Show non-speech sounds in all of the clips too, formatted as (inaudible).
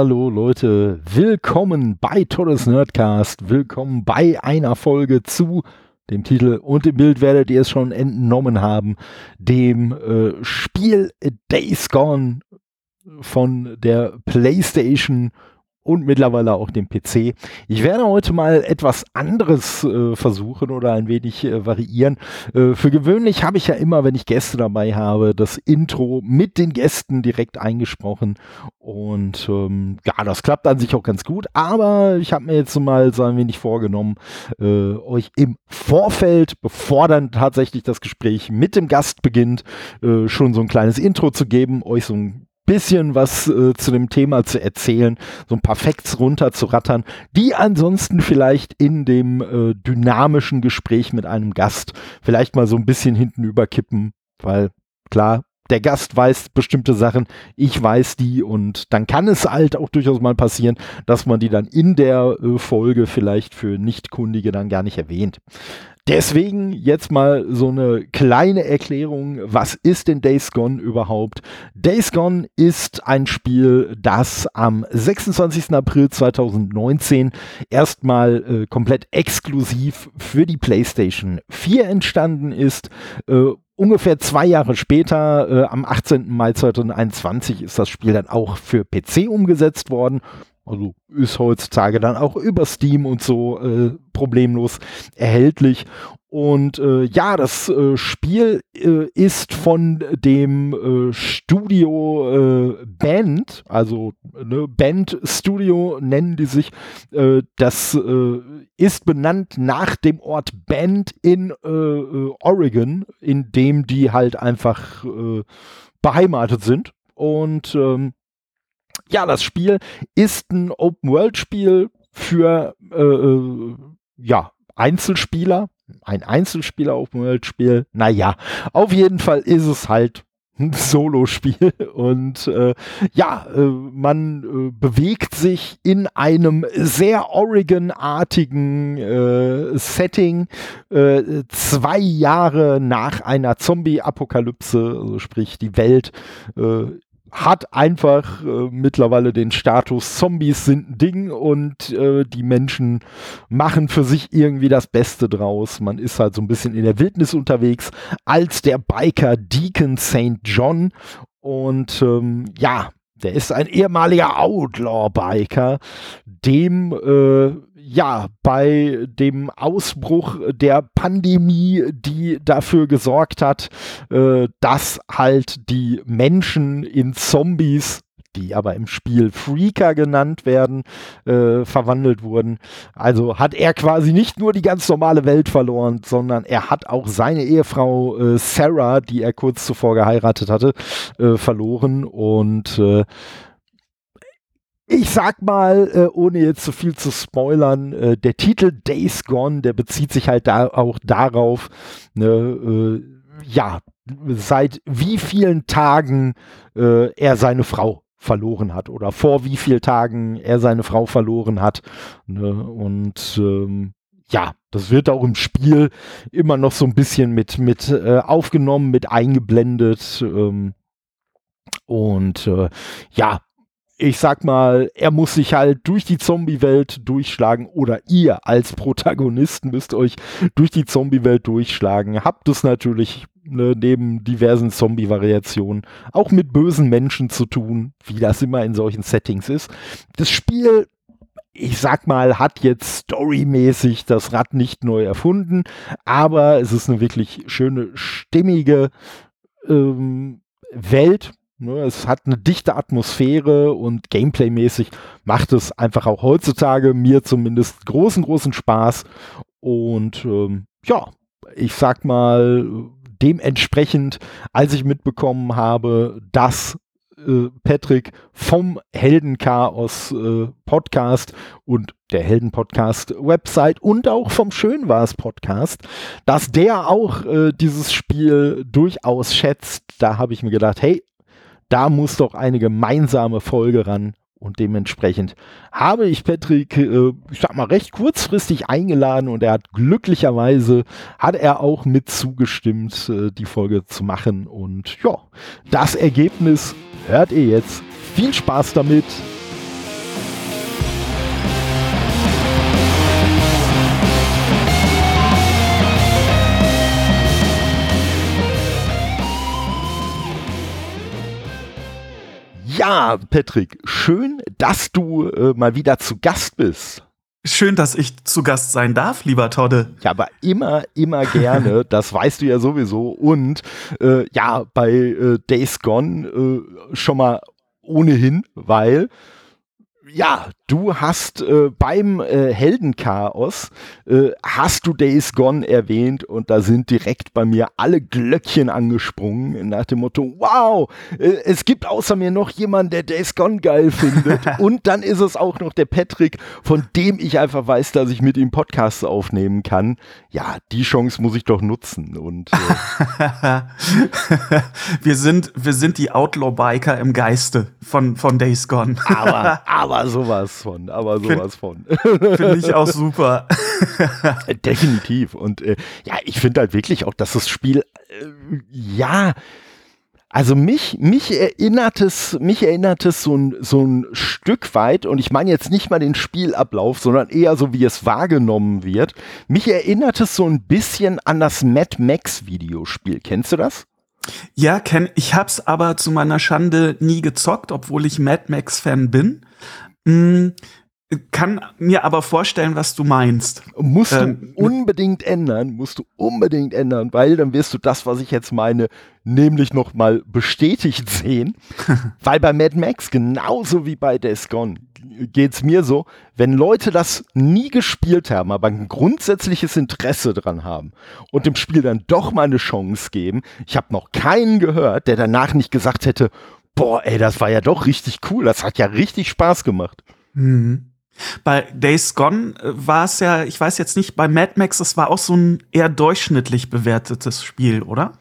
Hallo Leute, willkommen bei Todes Nerdcast, willkommen bei einer Folge zu dem Titel und dem Bild werdet ihr es schon entnommen haben, dem äh, Spiel Days Gone von der PlayStation und mittlerweile auch dem PC. Ich werde heute mal etwas anderes äh, versuchen oder ein wenig äh, variieren. Äh, für gewöhnlich habe ich ja immer, wenn ich Gäste dabei habe, das Intro mit den Gästen direkt eingesprochen und ähm, ja, das klappt an sich auch ganz gut, aber ich habe mir jetzt mal so ein wenig vorgenommen, äh, euch im Vorfeld, bevor dann tatsächlich das Gespräch mit dem Gast beginnt, äh, schon so ein kleines Intro zu geben, euch so ein bisschen was äh, zu dem Thema zu erzählen, so ein paar Facts runterzurattern, die ansonsten vielleicht in dem äh, dynamischen Gespräch mit einem Gast vielleicht mal so ein bisschen hinten überkippen, weil klar, der Gast weiß bestimmte Sachen, ich weiß die und dann kann es halt auch durchaus mal passieren, dass man die dann in der äh, Folge vielleicht für Nichtkundige dann gar nicht erwähnt. Deswegen jetzt mal so eine kleine Erklärung. Was ist denn Days Gone überhaupt? Days Gone ist ein Spiel, das am 26. April 2019 erstmal äh, komplett exklusiv für die PlayStation 4 entstanden ist. Äh, ungefähr zwei Jahre später, äh, am 18. Mai 2021, ist das Spiel dann auch für PC umgesetzt worden. Also ist heutzutage dann auch über Steam und so äh, problemlos erhältlich. Und äh, ja, das äh, Spiel äh, ist von dem äh, Studio äh, Band, also ne, Band Studio nennen die sich. Das ist benannt nach dem Ort Band in Oregon, in dem die halt einfach beheimatet sind. Und ähm, ja, das Spiel ist ein Open-World-Spiel für äh, äh, ja, Einzelspieler. Ein Einzelspieler Open-World-Spiel. Naja, auf jeden Fall ist es halt ein (laughs) Solo-Spiel und äh, ja, äh, man äh, bewegt sich in einem sehr Oregon-artigen äh, Setting äh, zwei Jahre nach einer Zombie-Apokalypse, also sprich die Welt äh, hat einfach äh, mittlerweile den Status, Zombies sind ein Ding und äh, die Menschen machen für sich irgendwie das Beste draus. Man ist halt so ein bisschen in der Wildnis unterwegs als der Biker Deacon St. John und ähm, ja, der ist ein ehemaliger Outlaw-Biker, dem äh, ja, bei dem Ausbruch der Pandemie, die dafür gesorgt hat, äh, dass halt die Menschen in Zombies die aber im Spiel Freaker genannt werden, äh, verwandelt wurden. Also hat er quasi nicht nur die ganz normale Welt verloren, sondern er hat auch seine Ehefrau äh, Sarah, die er kurz zuvor geheiratet hatte, äh, verloren und äh, ich sag mal, äh, ohne jetzt zu viel zu spoilern, äh, der Titel Days Gone, der bezieht sich halt da auch darauf, ne, äh, ja, seit wie vielen Tagen äh, er seine Frau verloren hat oder vor wie vielen Tagen er seine Frau verloren hat. Ne, und ähm, ja, das wird auch im Spiel immer noch so ein bisschen mit, mit äh, aufgenommen, mit eingeblendet. Ähm, und äh, ja, ich sag mal, er muss sich halt durch die Zombie-Welt durchschlagen oder ihr als Protagonisten müsst euch durch die Zombie-Welt durchschlagen. Habt es natürlich ne, neben diversen Zombie-Variationen auch mit bösen Menschen zu tun, wie das immer in solchen Settings ist. Das Spiel ich sag mal, hat jetzt storymäßig das Rad nicht neu erfunden, aber es ist eine wirklich schöne, stimmige ähm, Welt, es hat eine dichte Atmosphäre und Gameplay-mäßig macht es einfach auch heutzutage mir zumindest großen, großen Spaß. Und ähm, ja, ich sag mal, dementsprechend, als ich mitbekommen habe, dass äh, Patrick vom Heldenchaos äh, Podcast und der Helden Podcast Website und auch vom Schönwars Podcast, dass der auch äh, dieses Spiel durchaus schätzt. Da habe ich mir gedacht, hey, da muss doch eine gemeinsame Folge ran. Und dementsprechend habe ich Patrick, äh, ich sag mal, recht kurzfristig eingeladen und er hat glücklicherweise, hat er auch mit zugestimmt, äh, die Folge zu machen. Und ja, das Ergebnis hört ihr jetzt. Viel Spaß damit. Ja, Patrick, schön, dass du äh, mal wieder zu Gast bist. Schön, dass ich zu Gast sein darf, lieber Todde. Ja, aber immer, immer gerne. (laughs) das weißt du ja sowieso. Und äh, ja, bei äh, Days Gone äh, schon mal ohnehin, weil ja, du hast äh, beim äh, Heldenchaos äh, hast du Days Gone erwähnt und da sind direkt bei mir alle Glöckchen angesprungen nach dem Motto, wow, äh, es gibt außer mir noch jemanden, der Days Gone geil findet (laughs) und dann ist es auch noch der Patrick, von dem ich einfach weiß, dass ich mit ihm Podcasts aufnehmen kann. Ja, die Chance muss ich doch nutzen und äh (laughs) wir sind wir sind die Outlaw Biker im Geiste von von Days Gone. aber (laughs) aber sowas von, aber sowas von. Finde ich auch super. Definitiv. Und äh, ja, ich finde halt wirklich auch, dass das Spiel, äh, ja, also mich, mich erinnert es, mich erinnert es so ein, so ein Stück weit, und ich meine jetzt nicht mal den Spielablauf, sondern eher so, wie es wahrgenommen wird. Mich erinnert es so ein bisschen an das Mad Max Videospiel. Kennst du das? Ja, kenn, ich hab's aber zu meiner Schande nie gezockt, obwohl ich Mad Max Fan bin. Hm, kann mir aber vorstellen, was du meinst. Musst ähm, du unbedingt ändern, musst du unbedingt ändern, weil dann wirst du das, was ich jetzt meine, nämlich noch mal bestätigt sehen. (laughs) weil bei Mad Max genauso wie bei Days Gone geht's mir so, wenn Leute das nie gespielt haben, aber ein grundsätzliches Interesse dran haben und dem Spiel dann doch mal eine Chance geben. Ich habe noch keinen gehört, der danach nicht gesagt hätte, boah, ey, das war ja doch richtig cool. Das hat ja richtig Spaß gemacht. Mhm. Bei Days Gone äh, war es ja, ich weiß jetzt nicht, bei Mad Max, es war auch so ein eher durchschnittlich bewertetes Spiel, oder?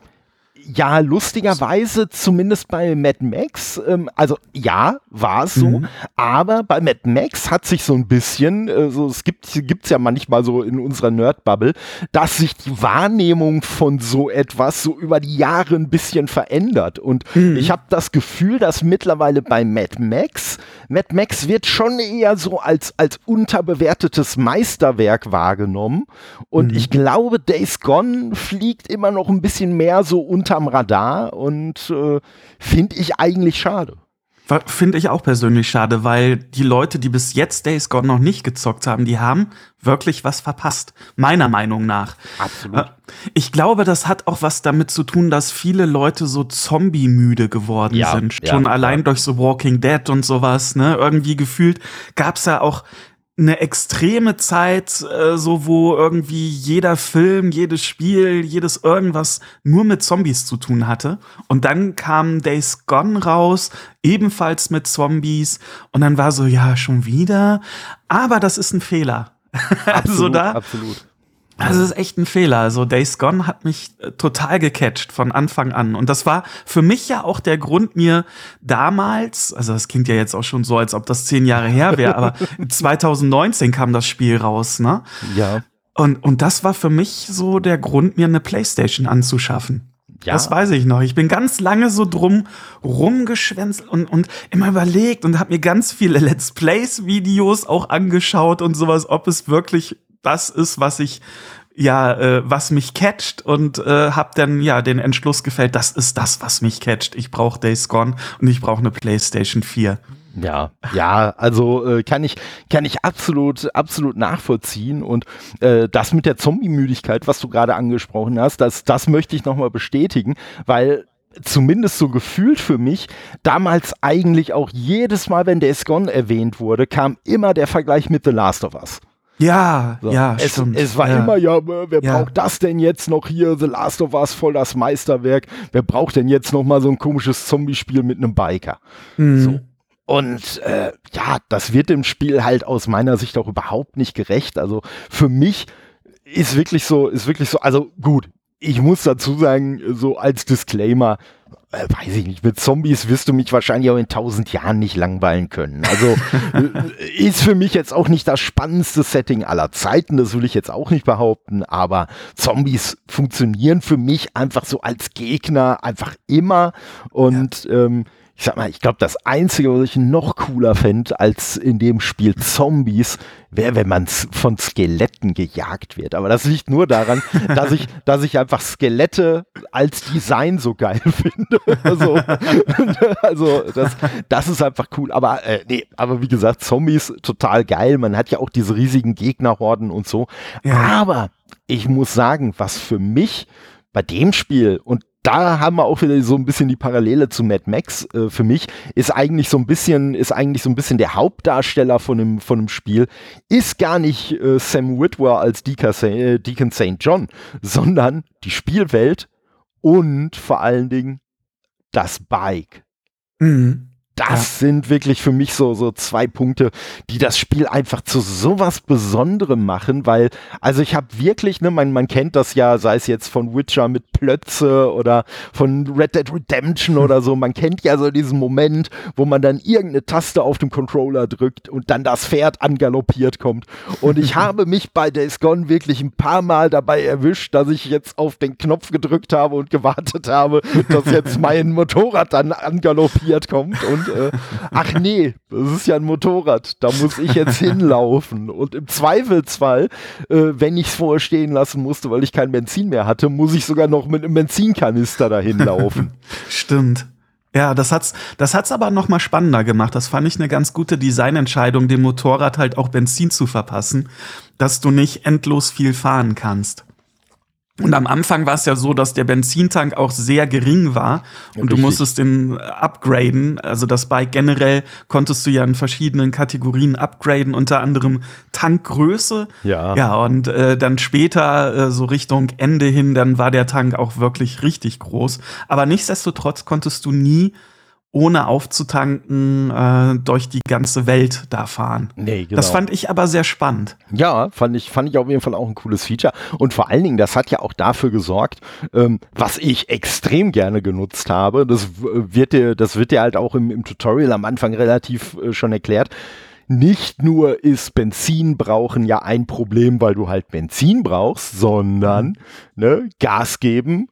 Ja, lustigerweise, zumindest bei Mad Max, ähm, also ja, war es so, mhm. aber bei Mad Max hat sich so ein bisschen, äh, so, es gibt gibt's ja manchmal so in unserer Nerd-Bubble, dass sich die Wahrnehmung von so etwas so über die Jahre ein bisschen verändert. Und mhm. ich habe das Gefühl, dass mittlerweile bei Mad Max, Mad Max wird schon eher so als, als unterbewertetes Meisterwerk wahrgenommen. Und mhm. ich glaube, Days Gone fliegt immer noch ein bisschen mehr so unter unterm Radar und äh, finde ich eigentlich schade. Finde ich auch persönlich schade, weil die Leute, die bis jetzt Days Gone noch nicht gezockt haben, die haben wirklich was verpasst. Meiner Meinung nach. Absolut. Äh, ich glaube, das hat auch was damit zu tun, dass viele Leute so zombie-müde geworden ja, sind. Schon ja, allein ja. durch so Walking Dead und sowas, ne? Irgendwie gefühlt gab's ja auch eine extreme Zeit, äh, so wo irgendwie jeder Film, jedes Spiel, jedes irgendwas nur mit Zombies zu tun hatte. Und dann kam Days Gone raus, ebenfalls mit Zombies. Und dann war so, ja, schon wieder. Aber das ist ein Fehler. (laughs) Also absolut, also da, absolut. Also das ist echt ein Fehler. Also Days Gone hat mich äh, total gecatcht von Anfang an. Und das war für mich ja auch der Grund, mir damals, also das klingt ja jetzt auch schon so, als ob das zehn Jahre her wäre, aber (laughs) 2019 kam das Spiel raus, ne? Ja. Und, und das war für mich so der Grund, mir eine Playstation anzuschaffen. Ja. Das weiß ich noch. Ich bin ganz lange so drum rumgeschwänzelt und, und immer überlegt und habe mir ganz viele (laughs) Let's Plays Videos auch angeschaut und sowas, ob es wirklich das ist, was ich ja, äh, was mich catcht und äh, habe dann ja den Entschluss gefällt, das ist das, was mich catcht. Ich brauche Days Gone und ich brauche eine PlayStation 4. Ja, ja, also äh, kann ich kann ich absolut absolut nachvollziehen und äh, das mit der Zombie-Müdigkeit, was du gerade angesprochen hast, das das möchte ich nochmal bestätigen, weil zumindest so gefühlt für mich, damals eigentlich auch jedes Mal, wenn Days Gone erwähnt wurde, kam immer der Vergleich mit The Last of Us. Ja, so. ja, es, stimmt. Es war ja. immer, ja, wer ja. braucht das denn jetzt noch hier? The Last of Us, voll das Meisterwerk. Wer braucht denn jetzt noch mal so ein komisches Zombie-Spiel mit einem Biker? Mhm. So. Und äh, ja, das wird dem Spiel halt aus meiner Sicht auch überhaupt nicht gerecht. Also für mich ist wirklich so, ist wirklich so, also gut, ich muss dazu sagen, so als Disclaimer, äh, weiß ich nicht, mit Zombies wirst du mich wahrscheinlich auch in tausend Jahren nicht langweilen können. Also äh, ist für mich jetzt auch nicht das spannendste Setting aller Zeiten, das will ich jetzt auch nicht behaupten, aber Zombies funktionieren für mich einfach so als Gegner einfach immer und ja. ähm, ich sag mal, ich glaube, das Einzige, was ich noch cooler fände als in dem Spiel Zombies, wäre, wenn man von Skeletten gejagt wird. Aber das liegt nur daran, (laughs) dass ich, dass ich einfach Skelette als Design so geil (laughs) finde. Also, (laughs) also das, das ist einfach cool. Aber äh, nee, aber wie gesagt, Zombies total geil. Man hat ja auch diese riesigen Gegnerhorden und so. Ja. Aber ich muss sagen, was für mich bei dem Spiel und da haben wir auch wieder so ein bisschen die Parallele zu Mad Max äh, für mich ist eigentlich so ein bisschen ist eigentlich so ein bisschen der Hauptdarsteller von dem von dem Spiel ist gar nicht äh, Sam Witwer als äh, Deacon St. John, sondern die Spielwelt und vor allen Dingen das Bike. Mhm das ja. sind wirklich für mich so, so zwei Punkte, die das Spiel einfach zu sowas Besonderem machen, weil, also ich habe wirklich, ne, man, man kennt das ja, sei es jetzt von Witcher mit Plötze oder von Red Dead Redemption oder so, man kennt ja so diesen Moment, wo man dann irgendeine Taste auf dem Controller drückt und dann das Pferd angaloppiert kommt. Und ich (laughs) habe mich bei Days Gone wirklich ein paar Mal dabei erwischt, dass ich jetzt auf den Knopf gedrückt habe und gewartet habe, dass jetzt mein (laughs) Motorrad dann angaloppiert kommt und äh, ach nee, das ist ja ein Motorrad, da muss ich jetzt (laughs) hinlaufen. Und im Zweifelsfall, äh, wenn ich es vorher stehen lassen musste, weil ich kein Benzin mehr hatte, muss ich sogar noch mit einem Benzinkanister dahin laufen. (laughs) Stimmt. Ja, das hat's, das hat's aber noch mal spannender gemacht. Das fand ich eine ganz gute Designentscheidung, dem Motorrad halt auch Benzin zu verpassen, dass du nicht endlos viel fahren kannst. Und am Anfang war es ja so, dass der Benzintank auch sehr gering war und Richtig. du musstest den upgraden. Also das Bike generell konntest du ja in verschiedenen Kategorien upgraden, unter anderem Tankgröße. Ja. Ja, und äh, dann später, äh, so Richtung Ende hin, dann war der Tank auch wirklich richtig groß. Aber nichtsdestotrotz konntest du nie ohne aufzutanken äh, durch die ganze Welt da fahren. Nee, genau. Das fand ich aber sehr spannend. Ja, fand ich, fand ich auf jeden Fall auch ein cooles Feature. Und vor allen Dingen, das hat ja auch dafür gesorgt, ähm, was ich extrem gerne genutzt habe. Das wird dir, das wird dir halt auch im, im Tutorial am Anfang relativ äh, schon erklärt nicht nur ist Benzin brauchen ja ein Problem, weil du halt Benzin brauchst, sondern ne, Gas geben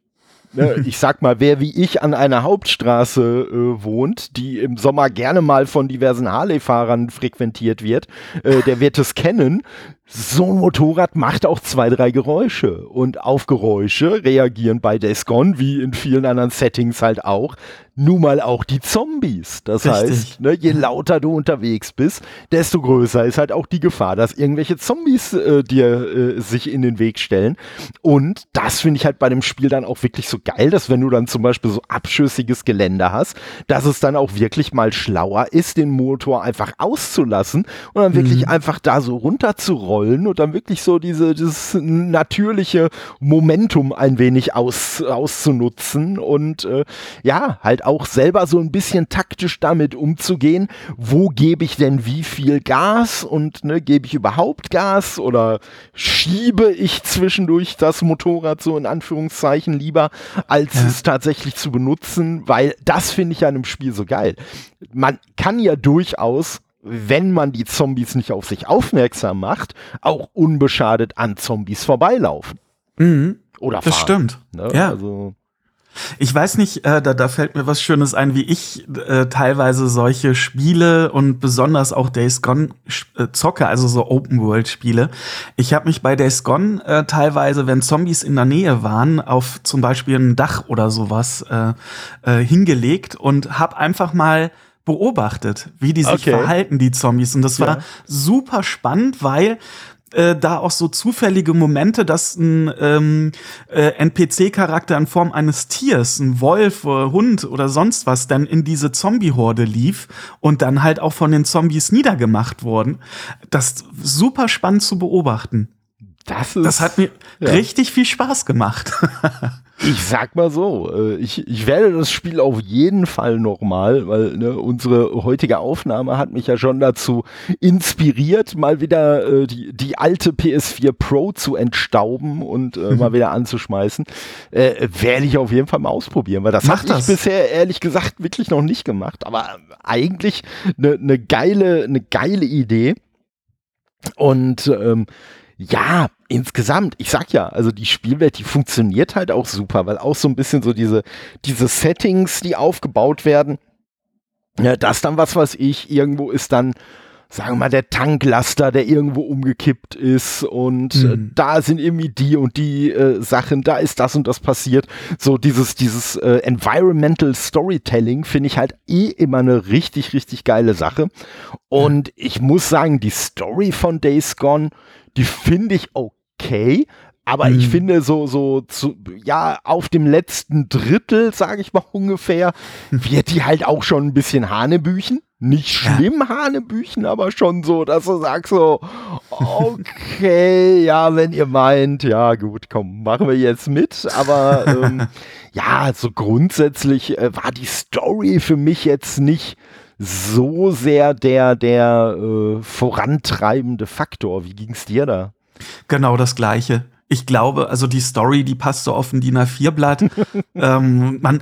Ne, ich sag mal, wer wie ich an einer Hauptstraße äh, wohnt, die im Sommer gerne mal von diversen Harley-Fahrern frequentiert wird, äh, der wird es kennen so ein Motorrad macht auch zwei, drei Geräusche. Und auf Geräusche reagieren bei Days Gone, wie in vielen anderen Settings halt auch, nun mal auch die Zombies. Das Richtig. heißt, ne, je lauter du unterwegs bist, desto größer ist halt auch die Gefahr, dass irgendwelche Zombies äh, dir äh, sich in den Weg stellen. Und das finde ich halt bei dem Spiel dann auch wirklich so geil, dass wenn du dann zum Beispiel so abschüssiges Gelände hast, dass es dann auch wirklich mal schlauer ist, den Motor einfach auszulassen und dann wirklich mhm. einfach da so runterzurollen rollen und dann wirklich so diese, dieses natürliche Momentum ein wenig aus, auszunutzen und äh, ja, halt auch selber so ein bisschen taktisch damit umzugehen, wo gebe ich denn wie viel Gas und ne, gebe ich überhaupt Gas oder schiebe ich zwischendurch das Motorrad so in Anführungszeichen lieber, als ja. es tatsächlich zu benutzen, weil das finde ich an einem Spiel so geil. Man kann ja durchaus wenn man die Zombies nicht auf sich aufmerksam macht, auch unbeschadet an Zombies vorbeilaufen. Mhm. Oder fahren. Das stimmt. Ne? Ja. Also ich weiß nicht, äh, da, da fällt mir was Schönes ein, wie ich äh, teilweise solche Spiele und besonders auch Days Gone äh, zocke, also so Open-World-Spiele. Ich habe mich bei Days Gone äh, teilweise, wenn Zombies in der Nähe waren, auf zum Beispiel ein Dach oder sowas äh, äh, hingelegt und habe einfach mal beobachtet, wie die sich okay. verhalten, die Zombies. Und das war ja. super spannend, weil äh, da auch so zufällige Momente, dass ein ähm, äh, NPC-Charakter in Form eines Tiers, ein Wolf, äh, Hund oder sonst was, dann in diese Zombie-Horde lief und dann halt auch von den Zombies niedergemacht wurden. Das super spannend zu beobachten. Das, ist, das hat mir ja. richtig viel Spaß gemacht. (laughs) Ich sag mal so, äh, ich, ich werde das Spiel auf jeden Fall nochmal, weil ne, unsere heutige Aufnahme hat mich ja schon dazu inspiriert, mal wieder äh, die, die alte PS4 Pro zu entstauben und äh, mal (laughs) wieder anzuschmeißen. Äh, werde ich auf jeden Fall mal ausprobieren, weil das habe ich bisher ehrlich gesagt wirklich noch nicht gemacht, aber eigentlich eine ne geile, ne geile Idee. Und ähm, ja, insgesamt, ich sag ja, also die Spielwelt, die funktioniert halt auch super, weil auch so ein bisschen so diese, diese Settings, die aufgebaut werden, Ja, das dann, was weiß ich, irgendwo ist dann sagen wir mal, der Tanklaster, der irgendwo umgekippt ist und äh, mhm. äh, da sind irgendwie die und die äh, Sachen, da ist das und das passiert. So dieses, dieses äh, Environmental Storytelling finde ich halt eh immer eine richtig, richtig geile Sache. Und mhm. ich muss sagen, die Story von Days Gone, die finde ich okay. Aber mhm. ich finde so, so, zu, ja, auf dem letzten Drittel, sage ich mal (laughs) ungefähr, wird die halt auch schon ein bisschen Hanebüchen. Nicht schlimm, ja. Hanebüchen, aber schon so, dass du sagst so, okay, ja, wenn ihr meint, ja gut, komm, machen wir jetzt mit. Aber ähm, (laughs) ja, so grundsätzlich äh, war die Story für mich jetzt nicht so sehr der, der äh, vorantreibende Faktor. Wie ging es dir da? Genau das Gleiche ich glaube, also die Story, die passt so auf ein DIN A4-Blatt. (laughs) ähm, man,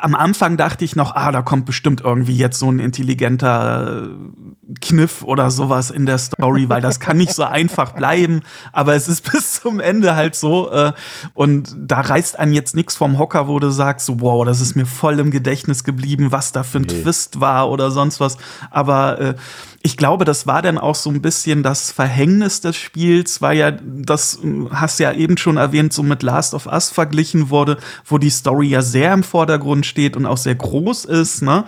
am Anfang dachte ich noch, ah, da kommt bestimmt irgendwie jetzt so ein intelligenter äh, Kniff oder sowas in der Story, weil das kann nicht so einfach bleiben. Aber es ist (laughs) bis zum Ende halt so. Äh, und da reißt einen jetzt nichts vom Hocker, wo du sagst, so, wow, das ist mir voll im Gedächtnis geblieben, was da für ein nee. Twist war oder sonst was. Aber äh, ich glaube, das war dann auch so ein bisschen das Verhängnis des Spiels, weil ja, das hast ja eben schon erwähnt, so mit Last of Us verglichen wurde, wo die Story ja sehr im Vordergrund steht und auch sehr groß ist, ne?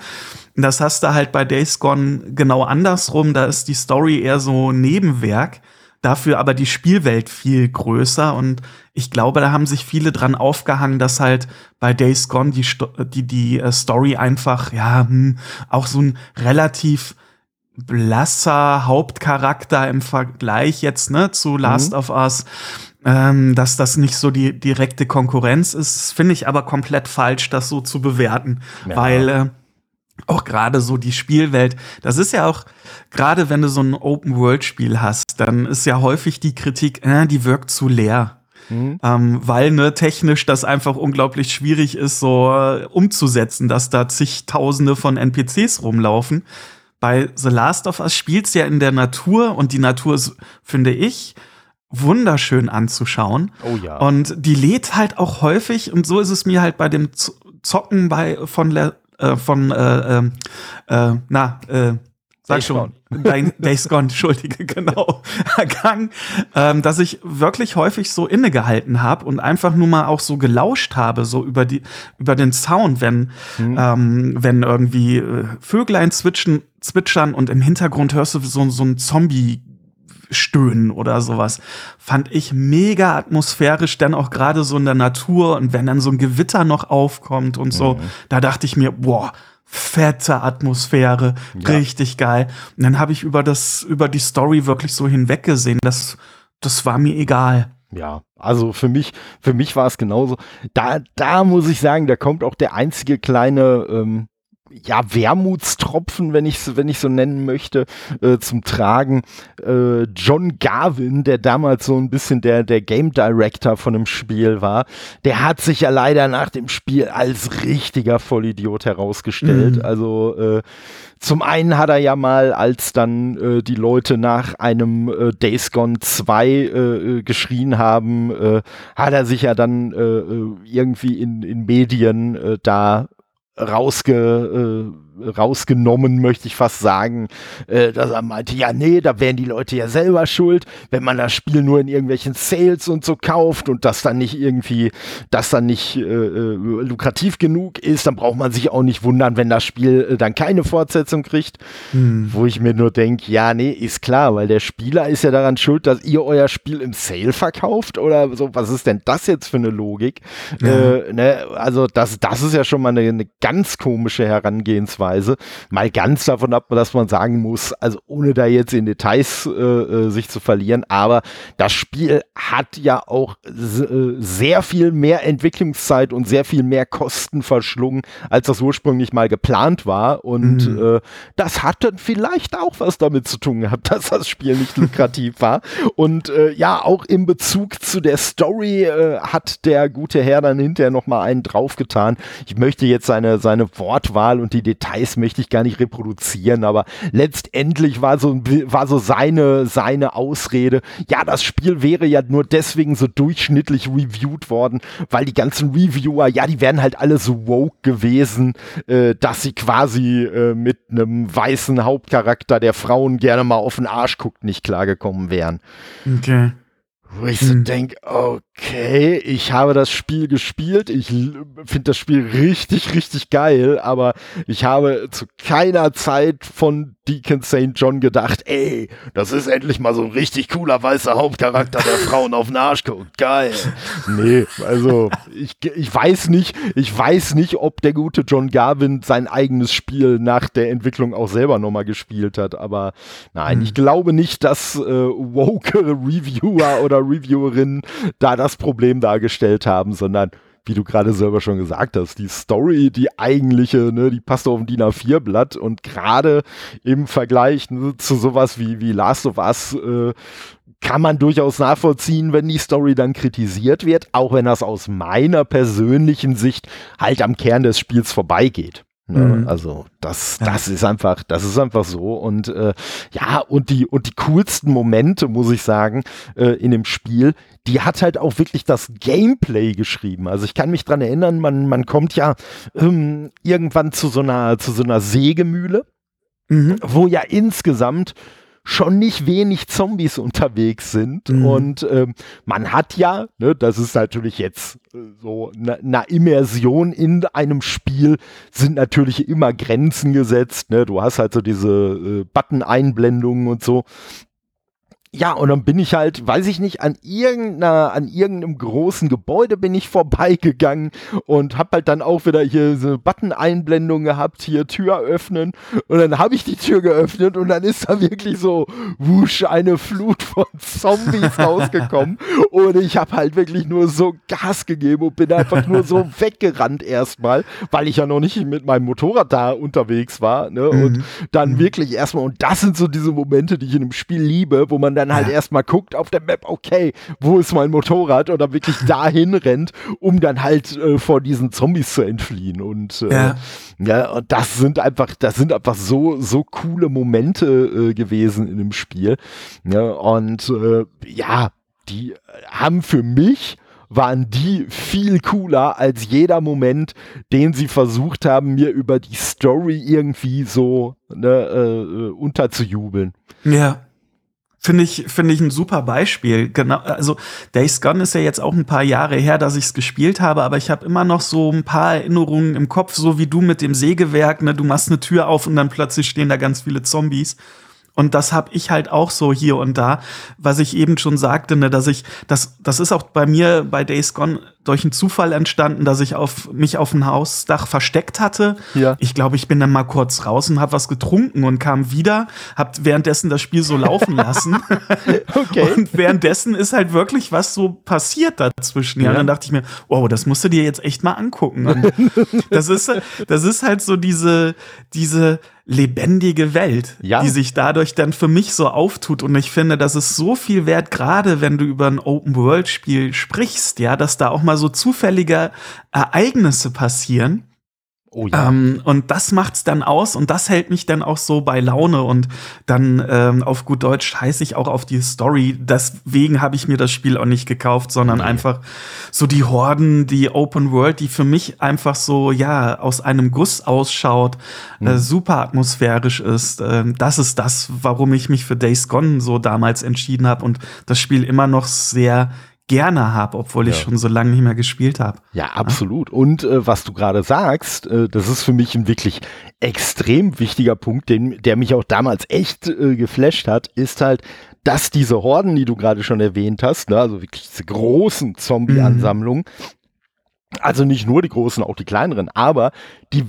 Das hast du halt bei Days Gone genau andersrum, da ist die Story eher so Nebenwerk, dafür aber die Spielwelt viel größer und ich glaube, da haben sich viele dran aufgehangen, dass halt bei Days Gone die, die, die äh, Story einfach, ja, hm, auch so ein relativ blasser Hauptcharakter im Vergleich jetzt ne, zu Last mhm. of Us. Ähm, dass das nicht so die direkte Konkurrenz ist, finde ich aber komplett falsch, das so zu bewerten, ja. weil äh, auch gerade so die Spielwelt, das ist ja auch, gerade wenn du so ein Open-World-Spiel hast, dann ist ja häufig die Kritik, äh, die wirkt zu leer. Mhm. Ähm, weil ne, technisch das einfach unglaublich schwierig ist, so äh, umzusetzen, dass da zigtausende von NPCs rumlaufen bei The Last of Us spielt's ja in der Natur und die Natur ist, finde ich, wunderschön anzuschauen. Oh ja. Und die lädt halt auch häufig, und so ist es mir halt bei dem Zocken bei von, Le, äh, von äh, ähm, äh, na, äh, Sag Days schon. Gone. Days Gone, entschuldige, (laughs) genau. Gang, ähm, dass ich wirklich häufig so innegehalten habe und einfach nur mal auch so gelauscht habe, so über die, über den Sound, wenn, mhm. ähm, wenn irgendwie äh, Vöglein zwitschern, zwitschern und im Hintergrund hörst du so, so ein Zombie stöhnen oder sowas. Fand ich mega atmosphärisch, dann auch gerade so in der Natur und wenn dann so ein Gewitter noch aufkommt und so, mhm. da dachte ich mir, boah, fette Atmosphäre, ja. richtig geil. Und dann habe ich über das, über die Story wirklich so hinweggesehen. Das, das war mir egal. Ja, also für mich, für mich war es genauso. Da, da muss ich sagen, da kommt auch der einzige kleine ähm, ja, Wermutstropfen, wenn ich wenn ich so nennen möchte, äh, zum Tragen. Äh, John Garvin, der damals so ein bisschen der, der Game Director von dem Spiel war, der hat sich ja leider nach dem Spiel als richtiger Vollidiot herausgestellt. Mhm. Also äh, zum einen hat er ja mal, als dann äh, die Leute nach einem äh, Days Gone 2 äh, äh, geschrien haben, äh, hat er sich ja dann äh, äh irgendwie in, in Medien äh, da rausge, äh, rausgenommen, möchte ich fast sagen, äh, dass er meinte, ja, nee, da wären die Leute ja selber schuld, wenn man das Spiel nur in irgendwelchen Sales und so kauft und das dann nicht irgendwie, das dann nicht äh, äh, lukrativ genug ist, dann braucht man sich auch nicht wundern, wenn das Spiel äh, dann keine Fortsetzung kriegt. Hm. Wo ich mir nur denke, ja, nee, ist klar, weil der Spieler ist ja daran schuld, dass ihr euer Spiel im Sale verkauft oder so. Was ist denn das jetzt für eine Logik? Ja. Äh, ne? Also das, das ist ja schon mal eine, eine ganz komische Herangehensweise. Weise. Mal ganz davon ab, dass man sagen muss, also ohne da jetzt in Details äh, äh sich zu verlieren, aber das Spiel hat ja auch äh, sehr viel mehr Entwicklungszeit und sehr viel mehr Kosten verschlungen, als das ursprünglich mal geplant war. Und mhm. äh, das hat dann vielleicht auch was damit zu tun gehabt, (laughs) dass das Spiel nicht lukrativ war. Und äh, ja, auch in Bezug zu der Story äh, hat der gute Herr dann hinterher noch mal einen draufgetan. Ich möchte jetzt seine, seine Wortwahl und die Details möchte ich gar nicht reproduzieren, aber letztendlich war so, war so seine, seine Ausrede, ja, das Spiel wäre ja nur deswegen so durchschnittlich reviewed worden, weil die ganzen Reviewer, ja, die wären halt alle so woke gewesen, äh, dass sie quasi äh, mit einem weißen Hauptcharakter, der Frauen gerne mal auf den Arsch guckt, nicht klargekommen wären. Okay. Wo ich so mhm. denke, okay, ich habe das Spiel gespielt, ich finde das Spiel richtig, richtig geil, aber ich habe zu keiner Zeit von Deacon St. John gedacht, ey, das ist endlich mal so ein richtig cooler weißer Hauptcharakter, der (laughs) Frauen auf den Arsch guckt. Geil. Nee, also ich, ich weiß nicht, ich weiß nicht, ob der gute John Garvin sein eigenes Spiel nach der Entwicklung auch selber nochmal gespielt hat, aber nein, hm. ich glaube nicht, dass äh, woke (laughs) Reviewer oder Reviewerinnen da das Problem dargestellt haben, sondern wie du gerade selber schon gesagt hast, die Story, die eigentliche, ne, die passt auf ein DIN A4-Blatt und gerade im Vergleich ne, zu sowas wie, wie Last of Us äh, kann man durchaus nachvollziehen, wenn die Story dann kritisiert wird, auch wenn das aus meiner persönlichen Sicht halt am Kern des Spiels vorbeigeht. Ne? Mhm. Also das, das ist einfach, das ist einfach so. Und äh, ja, und die, und die coolsten Momente, muss ich sagen, äh, in dem Spiel, die hat halt auch wirklich das Gameplay geschrieben. Also ich kann mich dran erinnern, man, man kommt ja ähm, irgendwann zu so einer, zu so einer Sägemühle, mhm. wo ja insgesamt schon nicht wenig Zombies unterwegs sind. Mhm. Und ähm, man hat ja, ne, das ist natürlich jetzt äh, so eine ne Immersion in einem Spiel, sind natürlich immer Grenzen gesetzt. Ne? Du hast halt so diese äh, Button-Einblendungen und so. Ja, und dann bin ich halt, weiß ich nicht, an irgendeiner, an irgendeinem großen Gebäude bin ich vorbeigegangen und hab halt dann auch wieder hier so Button-Einblendung gehabt, hier Tür öffnen und dann habe ich die Tür geöffnet und dann ist da wirklich so, wusch, eine Flut von Zombies (laughs) rausgekommen und ich habe halt wirklich nur so Gas gegeben und bin einfach nur so (laughs) weggerannt erstmal, weil ich ja noch nicht mit meinem Motorrad da unterwegs war, ne, mhm. und dann mhm. wirklich erstmal, und das sind so diese Momente, die ich in einem Spiel liebe, wo man dann dann halt ja. erstmal guckt auf der Map, okay, wo ist mein Motorrad oder wirklich (laughs) dahin rennt, um dann halt äh, vor diesen Zombies zu entfliehen. Und äh, ja. ja, und das sind einfach, das sind einfach so, so coole Momente äh, gewesen in dem Spiel. Ja, und äh, ja, die haben für mich waren die viel cooler als jeder Moment, den sie versucht haben, mir über die Story irgendwie so ne, äh, äh unterzujubeln. Ja. Finde ich, finde ich ein super Beispiel. Genau, also Days Gone ist ja jetzt auch ein paar Jahre her, dass ich es gespielt habe, aber ich habe immer noch so ein paar Erinnerungen im Kopf, so wie du mit dem Sägewerk, ne, du machst eine Tür auf und dann plötzlich stehen da ganz viele Zombies. Und das habe ich halt auch so hier und da, was ich eben schon sagte, ne, dass ich, das, das ist auch bei mir bei Days Gone durch einen Zufall entstanden, dass ich auf, mich auf dem Hausdach versteckt hatte. Ja. Ich glaube, ich bin dann mal kurz raus und habe was getrunken und kam wieder, habe währenddessen das Spiel so laufen lassen. (laughs) okay. Und währenddessen ist halt wirklich was so passiert dazwischen. Ja. ja. Und dann dachte ich mir, wow, das musst du dir jetzt echt mal angucken. Und (laughs) das ist, das ist halt so diese, diese lebendige Welt, ja. die sich dadurch dann für mich so auftut. Und ich finde, das ist so viel wert, gerade wenn du über ein Open-World-Spiel sprichst, ja, dass da auch mal so zufällige Ereignisse passieren Oh ja. Ähm, und das macht's dann aus und das hält mich dann auch so bei Laune und dann ähm, auf gut Deutsch scheiße ich auch auf die Story. Deswegen habe ich mir das Spiel auch nicht gekauft, sondern nee. einfach so die Horden, die Open World, die für mich einfach so ja aus einem Guss ausschaut, mhm. äh, super atmosphärisch ist. Äh, das ist das, warum ich mich für Days Gone so damals entschieden habe und das Spiel immer noch sehr gerne habe, obwohl ja. ich schon so lange nicht mehr gespielt habe. Ja, absolut. Und äh, was du gerade sagst, äh, das ist für mich ein wirklich extrem wichtiger Punkt, den, der mich auch damals echt äh, geflasht hat, ist halt, dass diese Horden, die du gerade schon erwähnt hast, ne, also wirklich diese großen Zombie-Ansammlungen, mhm. also nicht nur die großen, auch die kleineren, aber die,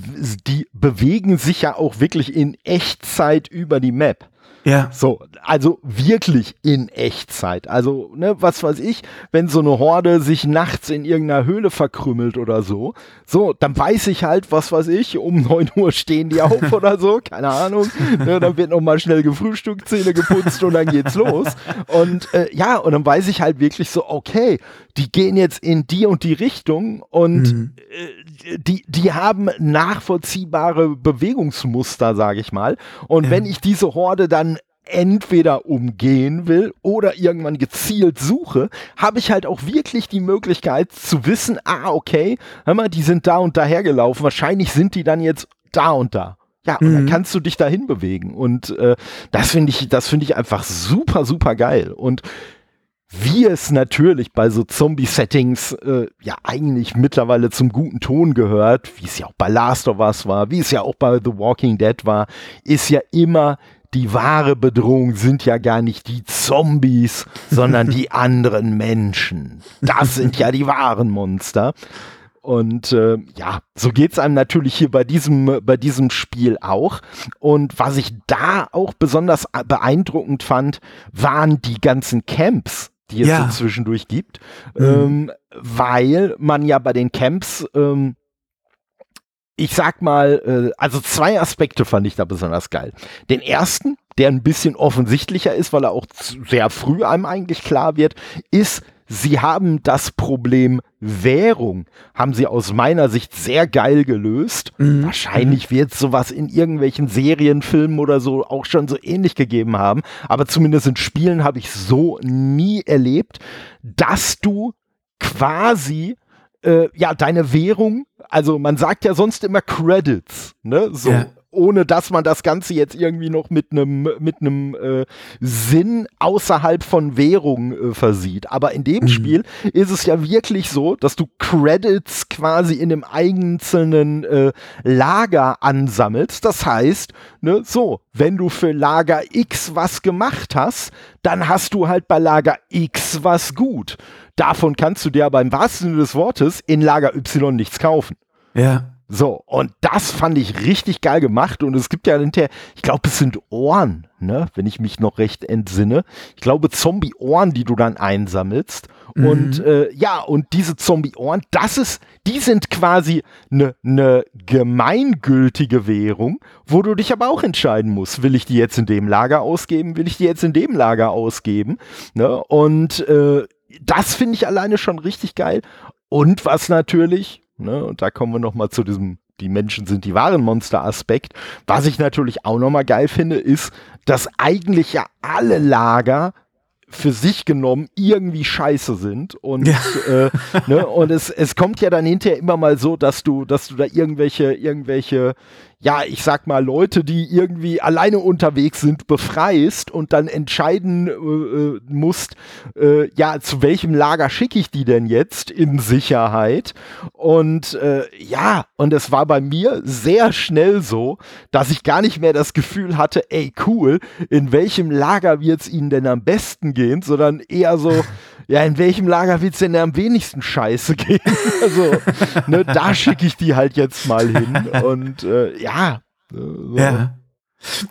die bewegen sich ja auch wirklich in Echtzeit über die Map. Ja. So, also wirklich in Echtzeit. Also, ne, was weiß ich, wenn so eine Horde sich nachts in irgendeiner Höhle verkrümmelt oder so, so, dann weiß ich halt, was weiß ich, um (laughs) neun Uhr stehen die auf oder so, keine Ahnung. Ne, dann wird nochmal schnell gefrühstückt, Zähne geputzt und dann geht's los. Und äh, ja, und dann weiß ich halt wirklich so, okay, die gehen jetzt in die und die Richtung und mhm. äh, die, die haben nachvollziehbare Bewegungsmuster, sage ich mal. Und ja. wenn ich diese Horde dann entweder umgehen will oder irgendwann gezielt suche, habe ich halt auch wirklich die Möglichkeit zu wissen, ah, okay, hör mal, die sind da und daher gelaufen, wahrscheinlich sind die dann jetzt da und da. Ja, und mhm. dann kannst du dich dahin bewegen. Und äh, das finde ich, das finde ich einfach super, super geil. Und wie es natürlich bei so Zombie-Settings äh, ja eigentlich mittlerweile zum guten Ton gehört, wie es ja auch bei Last of Us war, wie es ja auch bei The Walking Dead war, ist ja immer die wahre Bedrohung sind ja gar nicht die Zombies, sondern die (laughs) anderen Menschen. Das sind ja die wahren Monster. Und äh, ja, so geht's einem natürlich hier bei diesem, bei diesem Spiel auch. Und was ich da auch besonders beeindruckend fand, waren die ganzen Camps, die es ja. so zwischendurch gibt. Mhm. Ähm, weil man ja bei den Camps ähm, ich sag mal, äh, also zwei Aspekte fand ich da besonders geil. Den ersten, der ein bisschen offensichtlicher ist, weil er auch sehr früh einem eigentlich klar wird, ist, sie haben das Problem Währung, haben sie aus meiner Sicht sehr geil gelöst. Mhm. Wahrscheinlich wird es sowas in irgendwelchen Serienfilmen oder so auch schon so ähnlich gegeben haben. Aber zumindest in Spielen habe ich so nie erlebt, dass du quasi äh, ja deine Währung also man sagt ja sonst immer Credits, ne? So. Ja. Ohne dass man das Ganze jetzt irgendwie noch mit einem mit einem äh, Sinn außerhalb von Währung äh, versieht. Aber in dem mhm. Spiel ist es ja wirklich so, dass du Credits quasi in einem einzelnen äh, Lager ansammelst. Das heißt, ne, so, wenn du für Lager X was gemacht hast, dann hast du halt bei Lager X was gut. Davon kannst du dir aber im wahrsten Sinne des Wortes in Lager Y nichts kaufen. Ja. So, und das fand ich richtig geil gemacht. Und es gibt ja hinterher, ich glaube, es sind Ohren, ne, wenn ich mich noch recht entsinne. Ich glaube, Zombie-Ohren, die du dann einsammelst. Mhm. Und äh, ja, und diese Zombie-Ohren, das ist, die sind quasi eine ne gemeingültige Währung, wo du dich aber auch entscheiden musst. Will ich die jetzt in dem Lager ausgeben? Will ich die jetzt in dem Lager ausgeben? Ne? Und äh, das finde ich alleine schon richtig geil. Und was natürlich, ne, und da kommen wir nochmal zu diesem, die Menschen sind die wahren Monster-Aspekt. Was ich natürlich auch nochmal geil finde, ist, dass eigentlich ja alle Lager für sich genommen irgendwie scheiße sind und ja. äh, ne, und es, es kommt ja dann hinterher immer mal so, dass du dass du da irgendwelche irgendwelche ja, ich sag mal, Leute, die irgendwie alleine unterwegs sind, befreist und dann entscheiden äh, äh, musst, äh, ja, zu welchem Lager schicke ich die denn jetzt in Sicherheit? Und äh, ja, und es war bei mir sehr schnell so, dass ich gar nicht mehr das Gefühl hatte, ey, cool, in welchem Lager wird es ihnen denn am besten gehen, sondern eher so, (laughs) ja, in welchem Lager wird es denn am wenigsten scheiße (laughs) gehen? also, ne, da schicke ich die halt jetzt mal hin. Und äh, ja. Äh, so. Ja.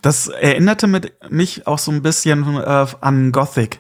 Das erinnerte mich auch so ein bisschen äh, an Gothic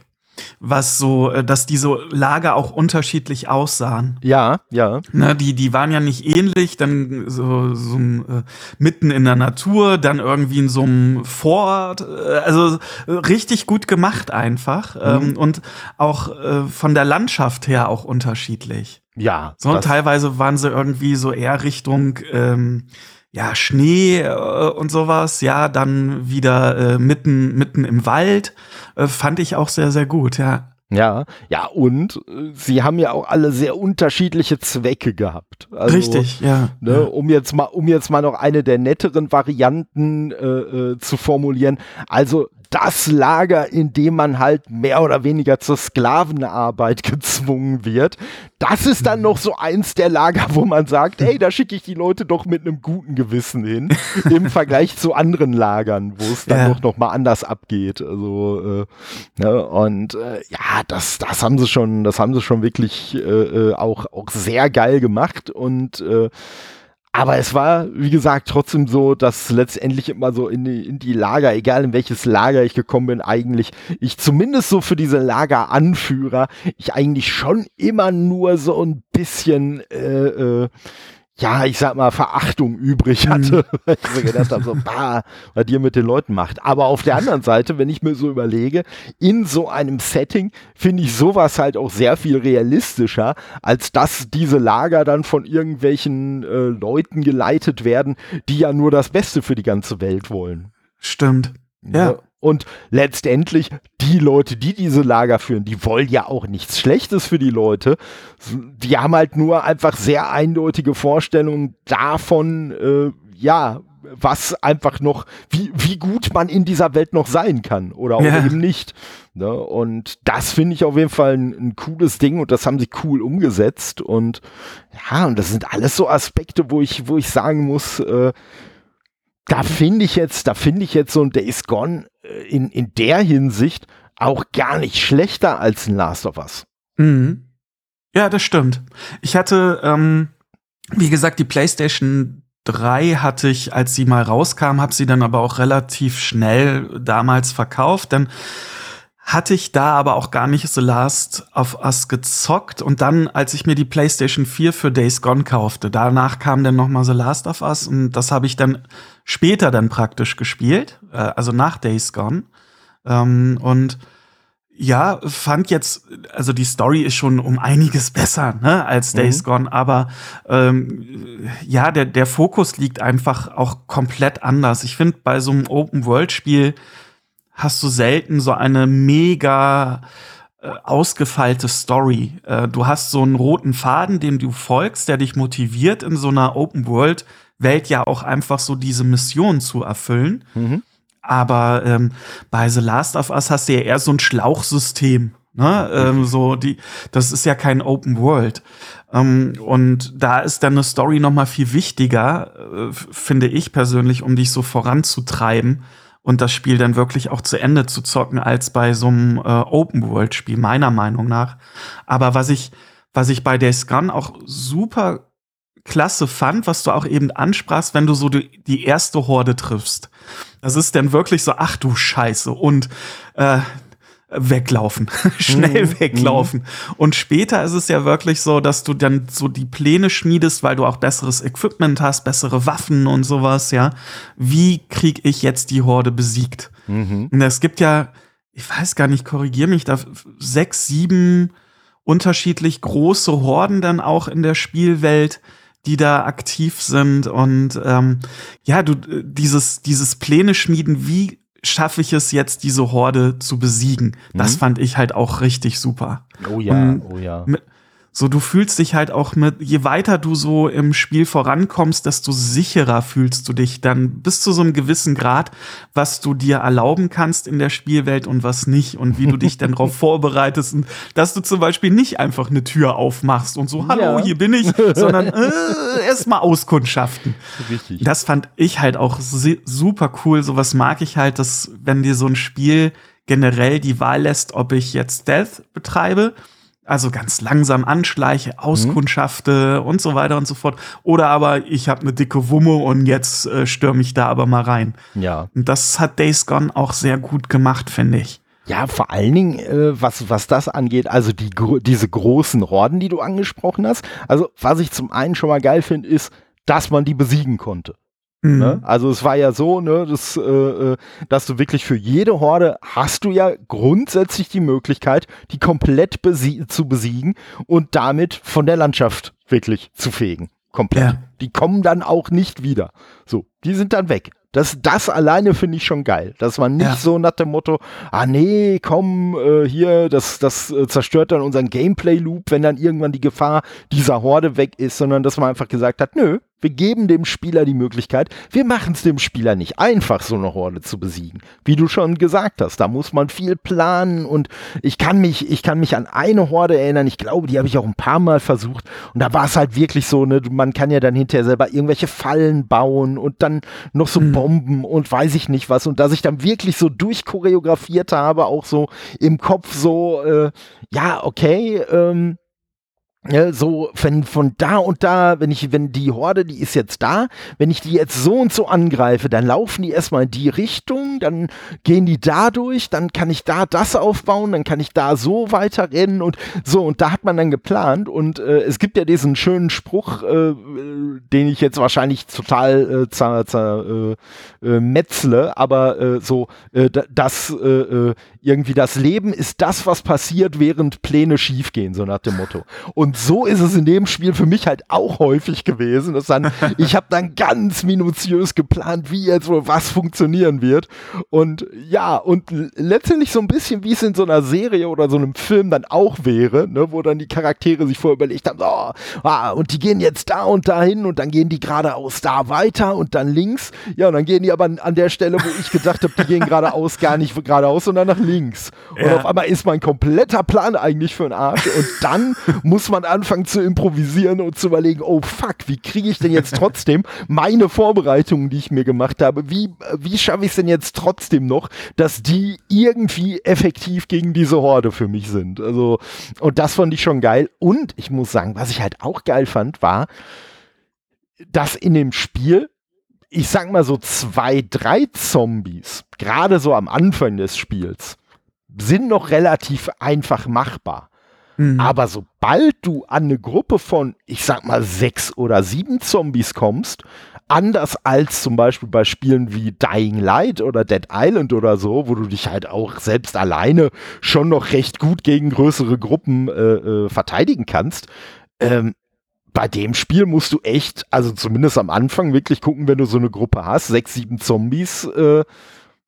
was so, äh, dass diese Lager auch unterschiedlich aussahen. Ja, ja. Ne, die, die waren ja nicht ähnlich, dann so, so äh, mitten in der Natur, dann irgendwie in so einem Vorort, äh, also richtig gut gemacht einfach mhm. ähm, und auch äh, von der Landschaft her auch unterschiedlich. Ja. So, teilweise waren sie irgendwie so eher Richtung ähm, ja, Schnee äh, und sowas, ja, dann wieder äh, mitten, mitten im Wald, äh, fand ich auch sehr, sehr gut, ja. Ja, ja, und äh, sie haben ja auch alle sehr unterschiedliche Zwecke gehabt. Also, Richtig, ja, ne, ja. Um jetzt mal, um jetzt mal noch eine der netteren Varianten äh, äh, zu formulieren. Also das Lager, in dem man halt mehr oder weniger zur Sklavenarbeit (laughs) gezwungen wird. Das ist dann noch so eins der Lager, wo man sagt, hey, da (laughs) schicke ich die Leute doch mit einem guten Gewissen hin, im Vergleich zu anderen Lagern, wo es dann ja. doch noch mal anders abgeht. Also äh, ne, und äh, ja, das, das haben sie schon, das haben sie schon wirklich äh, äh auch auch sehr geil gemacht und äh, Aber es war, wie gesagt, trotzdem so, dass letztendlich immer so in die, in die Lager, egal in welches Lager ich gekommen bin, eigentlich ich zumindest so für diese Lageranführer, ich eigentlich schon immer nur so ein bisschen äh, äh, ja, ich sag mal, Verachtung übrig hatte, mhm. (laughs) weil ich so gedacht habe, so, (laughs) bah, was ihr mit den Leuten macht. Aber auf der anderen Seite, wenn ich mir so überlege, in so einem Setting finde ich sowas halt auch sehr viel realistischer, als dass diese Lager dann von irgendwelchen äh, Leuten geleitet werden, die ja nur das Beste für die ganze Welt wollen. Stimmt. Ja. ja. Und letztendlich, die Leute, die diese Lager führen, die wollen ja auch nichts Schlechtes für die Leute. Die haben halt nur einfach sehr eindeutige Vorstellungen davon, äh, ja, was einfach noch, wie, wie gut man in dieser Welt noch sein kann oder auch ja. eben nicht. Ne? Und das finde ich auf jeden Fall ein, ein, cooles Ding und das haben sie cool umgesetzt. Und ja, und das sind alles so Aspekte, wo ich, wo ich sagen muss, äh, da finde ich jetzt, da finde ich jetzt so ein Days Gone in, in der Hinsicht auch gar nicht schlechter als ein Last of Us. Mhm. Ja, das stimmt. Ich hatte, ähm, wie gesagt, die PlayStation 3 hatte ich, als sie mal rauskam, habe sie dann aber auch relativ schnell damals verkauft, denn hatte ich da aber auch gar nicht The Last of Us gezockt und dann, als ich mir die PlayStation 4 für Days Gone kaufte, danach kam dann noch mal The Last of Us und das habe ich dann später dann praktisch gespielt, äh, also nach Days Gone ähm, und ja, fand jetzt, also die Story ist schon um einiges besser ne, als mhm. Days mhm. Gone, aber ähm, ja, der, der Fokus liegt einfach auch komplett anders. Ich finde, bei so einem Open-World-Spiel hast du selten so eine mega äh, ausgefeilte Story. Äh, du hast so einen roten Faden, dem du folgst, der dich motiviert, in so einer Open World Welt ja auch einfach so diese Mission zu erfüllen. Mhm. Aber ähm, bei The Last of Us hast du ja eher so ein Schlauchsystem. Ne? Ähm, so die, das ist ja kein Open World. Ähm, und da ist dann eine Story noch mal viel wichtiger, äh, finde ich persönlich, um dich so voranzutreiben und das Spiel dann wirklich auch zu Ende zu zocken, als bei so einem äh, Open-World-Spiel, meiner Meinung nach. Aber was ich, was ich bei Days Gone auch super klasse fand, was du auch eben ansprachst, wenn du so die, die erste Horde triffst. Das ist dann wirklich so, ach du Scheiße. Und äh, weglaufen, (laughs) schnell mhm. weglaufen. Mhm. Und später ist es ja wirklich so, dass du dann so die Pläne schmiedest, weil du auch besseres Equipment hast, bessere Waffen und sowas, ja. Wie krieg ich jetzt die Horde besiegt? Mhm. Und es gibt ja, ich weiß gar nicht, korrigier mich, da sechs, sieben unterschiedlich große Horden dann auch in der Spielwelt die da aktiv sind und ähm, ja, du dieses dieses Pläne schmieden, wie schaffe ich es jetzt, diese Horde zu besiegen. Das mhm. fand ich halt auch richtig super. Oh ja, Und oh ja. Mit, so, du fühlst dich halt auch mit, je weiter du so im Spiel vorankommst, desto sicherer fühlst du dich dann bis zu so einem gewissen Grad, was du dir erlauben kannst in der Spielwelt und was nicht und wie du dich dann darauf (laughs) vorbereitest und dass du zum Beispiel nicht einfach eine Tür aufmachst und so, hallo, ja. hier bin ich, sondern äh, erstmal auskundschaften. Richtig. Das fand ich halt auch super cool. Sowas mag ich halt, dass wenn dir so ein Spiel generell die Wahl lässt, ob ich jetzt Stealth betreibe also ganz langsam anschleiche, mhm. auskundschafte mhm. und so weiter und so fort. Oder aber ich habe eine dicke Wumme und jetzt äh, stürme ich da aber mal rein. Ja. Und das hat Days Gone auch sehr gut gemacht, finde ich. Ja, vor allen Dingen, äh, was, was das angeht, also die, diese großen Horden, die du angesprochen hast. Also, was ich zum einen schon mal geil finde, ist, dass man die besiegen konnte. Mhm. Ne? Also es war ja so, ne, dass, äh, äh, dass du wirklich für jede Horde hast du ja grundsätzlich die Möglichkeit, die komplett besie zu besiegen und damit von der Landschaft wirklich zu fegen. Komplett. Ja. Die kommen dann auch nicht wieder. So, die sind dann weg. Das, das alleine finde ich schon geil. Dass man nicht ja. so nach dem Motto, ah nee, komm, äh, hier, das, das äh, zerstört dann unseren Gameplay-Loop, wenn dann irgendwann die Gefahr dieser Horde weg ist, sondern dass man einfach gesagt hat, nö, wir geben dem Spieler die Möglichkeit, wir machen es dem Spieler nicht einfach, so eine Horde zu besiegen. Wie du schon gesagt hast, da muss man viel planen und ich kann mich, ich kann mich an eine Horde erinnern, ich glaube, die habe ich auch ein paar Mal versucht und da war es halt wirklich so, ne, man kann ja dann hinterher selber irgendwelche Fallen bauen und dann noch so mhm. Bomben und weiß ich nicht was und dass ich dann wirklich so durchchoreografiert habe, auch so im Kopf so, äh, ja, okay, ähm, ja, so, wenn von da und da, wenn ich, wenn die Horde, die ist jetzt da, wenn ich die jetzt so und so angreife, dann laufen die erstmal in die Richtung, dann gehen die da durch, dann kann ich da das aufbauen, dann kann ich da so weiter rennen und so, und da hat man dann geplant und äh, es gibt ja diesen schönen Spruch, äh, den ich jetzt wahrscheinlich total äh, zer, zer, äh, äh, metzle, aber äh, so, äh, das äh, äh, irgendwie das Leben ist das, was passiert, während Pläne schiefgehen, so nach dem Motto. Und so ist es in dem Spiel für mich halt auch häufig gewesen. Dass dann, ich habe dann ganz minutiös geplant, wie jetzt wohl was funktionieren wird. Und ja, und letztendlich so ein bisschen, wie es in so einer Serie oder so einem Film dann auch wäre, ne, wo dann die Charaktere sich vorher überlegt haben, oh, ah, und die gehen jetzt da und dahin und dann gehen die geradeaus da weiter und dann links. Ja, und dann gehen die aber an der Stelle, wo ich gedacht habe, die gehen geradeaus, gar nicht geradeaus, sondern nach links. Und ja. auf einmal ist mein kompletter Plan eigentlich für den Arsch. Und dann (laughs) muss man man anfangen zu improvisieren und zu überlegen, oh fuck, wie kriege ich denn jetzt trotzdem meine Vorbereitungen, die ich mir gemacht habe, wie, wie schaffe ich es denn jetzt trotzdem noch, dass die irgendwie effektiv gegen diese Horde für mich sind. Also, und das fand ich schon geil. Und ich muss sagen, was ich halt auch geil fand, war, dass in dem Spiel ich sag mal so zwei, drei Zombies, gerade so am Anfang des Spiels, sind noch relativ einfach machbar. Mhm. Aber sobald du an eine Gruppe von, ich sag mal, sechs oder sieben Zombies kommst, anders als zum Beispiel bei Spielen wie Dying Light oder Dead Island oder so, wo du dich halt auch selbst alleine schon noch recht gut gegen größere Gruppen äh, äh, verteidigen kannst, ähm, bei dem Spiel musst du echt, also zumindest am Anfang wirklich gucken, wenn du so eine Gruppe hast, sechs, sieben Zombies, äh,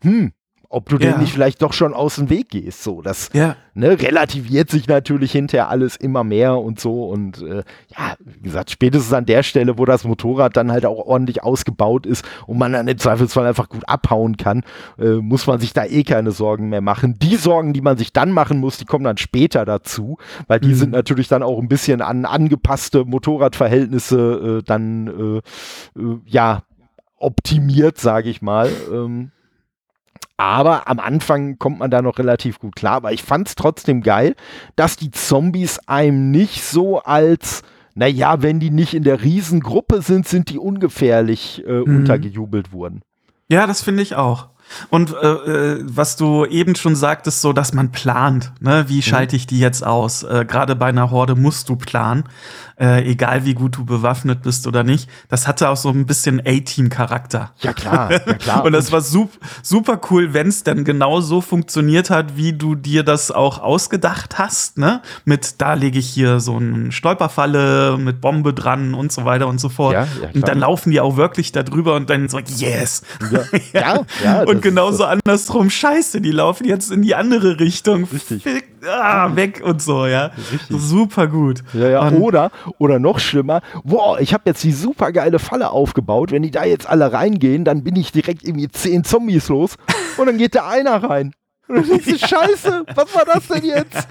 hm, ob du ja. denn nicht vielleicht doch schon aus dem Weg gehst. So, das ja. ne, relativiert sich natürlich hinterher alles immer mehr und so. Und äh, ja, wie gesagt, spätestens an der Stelle, wo das Motorrad dann halt auch ordentlich ausgebaut ist und man dann im Zweifelsfall einfach gut abhauen kann, äh, muss man sich da eh keine Sorgen mehr machen. Die Sorgen, die man sich dann machen muss, die kommen dann später dazu, weil die mhm. sind natürlich dann auch ein bisschen an angepasste Motorradverhältnisse äh, dann äh, äh, ja optimiert, sage ich mal. Ähm, aber am Anfang kommt man da noch relativ gut klar. Aber ich fand es trotzdem geil, dass die Zombies einem nicht so als, naja, wenn die nicht in der Riesengruppe sind, sind die ungefährlich äh, mhm. untergejubelt wurden. Ja, das finde ich auch. Und äh, äh, was du eben schon sagtest, so dass man plant, ne? wie mhm. schalte ich die jetzt aus? Äh, Gerade bei einer Horde musst du planen, äh, egal wie gut du bewaffnet bist oder nicht. Das hatte auch so ein bisschen A-Team-Charakter. Ja klar, ja (laughs) klar. Und das war sup super cool, wenn es dann genau so funktioniert hat, wie du dir das auch ausgedacht hast. Ne? Mit da lege ich hier so eine Stolperfalle mit Bombe dran und so weiter und so fort. Ja, ja, und dann laufen die auch wirklich da drüber und dann so, yes. Ja, (laughs) ja, und genauso andersrum, scheiße, die laufen jetzt in die andere Richtung. Richtig. Ah, weg und so, ja. Richtig. Super gut. Ja, ja. oder, oder noch schlimmer, wow, ich habe jetzt die super geile Falle aufgebaut. Wenn die da jetzt alle reingehen, dann bin ich direkt irgendwie zehn Zombies los und dann geht da einer rein. Und dann denkst du, (laughs) Scheiße, was war das denn jetzt?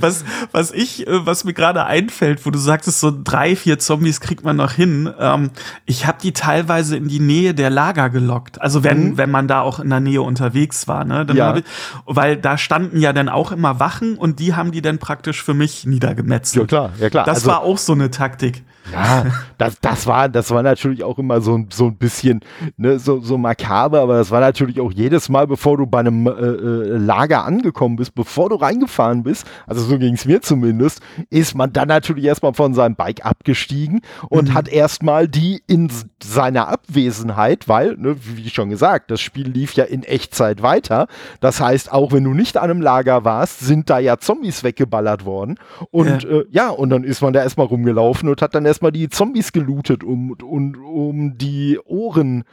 (laughs) was, was ich, äh, was mir gerade einfällt, wo du sagtest, so drei, vier Zombies kriegt man noch hin. Ähm, ich habe die teilweise in die Nähe der Lager gelockt. Also wenn, mhm. wenn man da auch in der Nähe unterwegs war, ne? Dann ja. ich, weil da standen ja dann auch immer Wachen und die haben die dann praktisch für mich niedergemetzelt. Ja klar, ja klar. Das also, war auch so eine Taktik. Ja, das, das, war, das war natürlich auch immer so, so ein bisschen ne, so, so makaber, aber das war natürlich auch jedes Mal, bevor du bei einem äh, äh, Lager angekommen bist, bevor du reingefahren bist, also so ging es mir zumindest, ist man dann natürlich erstmal von seinem Bike abgestiegen und mhm. hat erstmal die in seiner Abwesenheit, weil, ne, wie schon gesagt, das Spiel lief ja in Echtzeit weiter. Das heißt, auch wenn du nicht an einem Lager warst, sind da ja Zombies weggeballert worden. Und ja, äh, ja und dann ist man da erstmal rumgelaufen und hat dann erstmal die Zombies gelootet um, um, um die Ohren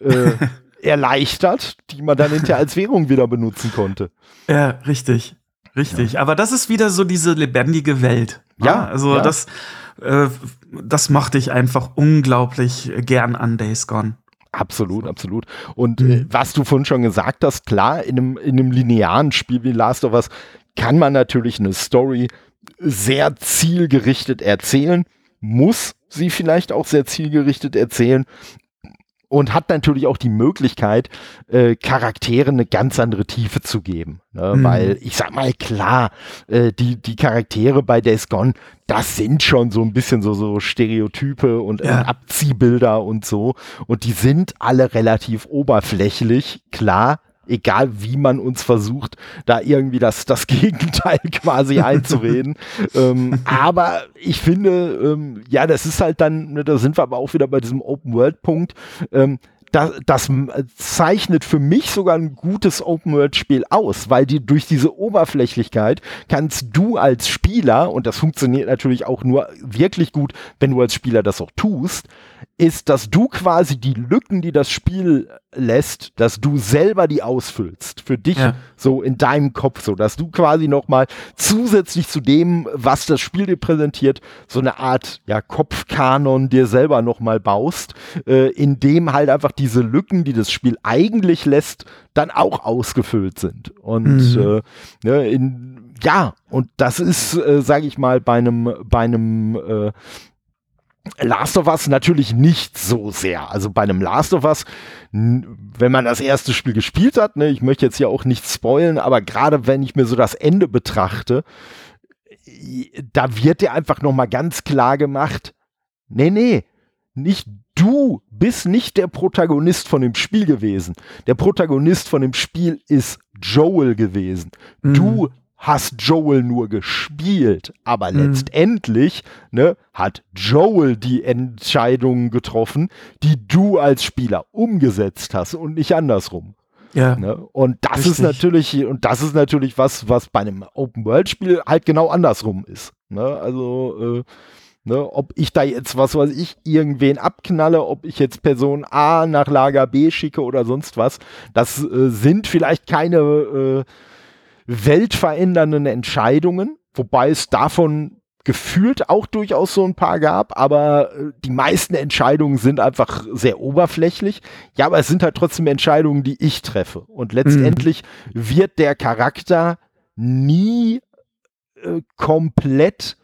äh, (laughs) erleichtert, die man dann hinterher als Währung wieder benutzen konnte. Ja, richtig. Richtig. Ja. Aber das ist wieder so diese lebendige Welt. Ja. ja also ja. das, äh, das mochte ich einfach unglaublich gern an Days Gone. Absolut, absolut. Und mhm. äh, was du vorhin schon gesagt hast, klar, in einem, in einem linearen Spiel wie Last of Us kann man natürlich eine Story sehr zielgerichtet erzählen muss sie vielleicht auch sehr zielgerichtet erzählen, und hat natürlich auch die Möglichkeit, äh, Charaktere eine ganz andere Tiefe zu geben. Ne? Mhm. Weil ich sag mal, klar, äh, die, die Charaktere bei Days Gone, das sind schon so ein bisschen so, so Stereotype und, ja. und Abziehbilder und so. Und die sind alle relativ oberflächlich, klar egal wie man uns versucht, da irgendwie das, das (laughs) Gegenteil quasi einzureden. (laughs) ähm, aber ich finde, ähm, ja, das ist halt dann, ne, da sind wir aber auch wieder bei diesem Open-World-Punkt. Ähm, das, das zeichnet für mich sogar ein gutes Open-World-Spiel aus, weil die durch diese Oberflächlichkeit kannst du als Spieler, und das funktioniert natürlich auch nur wirklich gut, wenn du als Spieler das auch tust, ist, dass du quasi die Lücken, die das Spiel lässt, dass du selber die ausfüllst. Für dich ja. so in deinem Kopf, so dass du quasi nochmal zusätzlich zu dem, was das Spiel dir präsentiert, so eine Art ja, Kopfkanon dir selber nochmal baust, äh, in dem halt einfach diese Lücken, die das Spiel eigentlich lässt, dann auch ausgefüllt sind. Und mhm. äh, ne, in, ja, und das ist, äh, sage ich mal, bei einem, bei einem äh, Last of Us natürlich nicht so sehr. Also bei einem Last of Us, wenn man das erste Spiel gespielt hat, ne, ich möchte jetzt ja auch nicht spoilen, aber gerade wenn ich mir so das Ende betrachte, da wird dir einfach nochmal ganz klar gemacht, nee, nee, nicht du bist nicht der Protagonist von dem Spiel gewesen. Der Protagonist von dem Spiel ist Joel gewesen. Mhm. Du hast Joel nur gespielt, aber mhm. letztendlich ne, hat Joel die Entscheidungen getroffen, die du als Spieler umgesetzt hast und nicht andersrum. Ja. Ne? Und das Richtig. ist natürlich, und das ist natürlich was, was bei einem Open-World-Spiel halt genau andersrum ist. Ne? Also, äh, ne, ob ich da jetzt, was weiß ich, irgendwen abknalle, ob ich jetzt Person A nach Lager B schicke oder sonst was, das äh, sind vielleicht keine äh, weltverändernden Entscheidungen, wobei es davon gefühlt auch durchaus so ein paar gab, aber äh, die meisten Entscheidungen sind einfach sehr oberflächlich. Ja, aber es sind halt trotzdem Entscheidungen, die ich treffe. Und letztendlich mhm. wird der Charakter nie äh, komplett,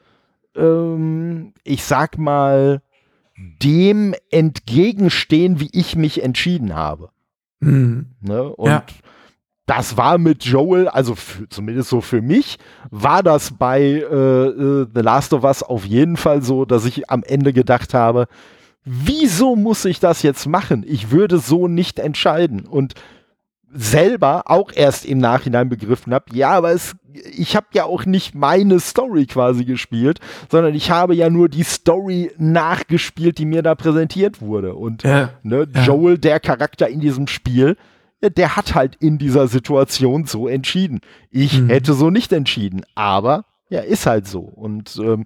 ähm, ich sag mal, dem entgegenstehen, wie ich mich entschieden habe. Mhm. Ne? Und ja das war mit Joel, also zumindest so für mich, war das bei äh, äh, The Last of Us auf jeden Fall so, dass ich am Ende gedacht habe, wieso muss ich das jetzt machen? Ich würde so nicht entscheiden. Und selber auch erst im Nachhinein begriffen habe, ja, aber es, ich habe ja auch nicht meine Story quasi gespielt, sondern ich habe ja nur die Story nachgespielt, die mir da präsentiert wurde. Und ja, ne, ja. Joel, der Charakter in diesem Spiel, der hat halt in dieser Situation so entschieden. Ich mhm. hätte so nicht entschieden, aber ja, ist halt so. Und ähm,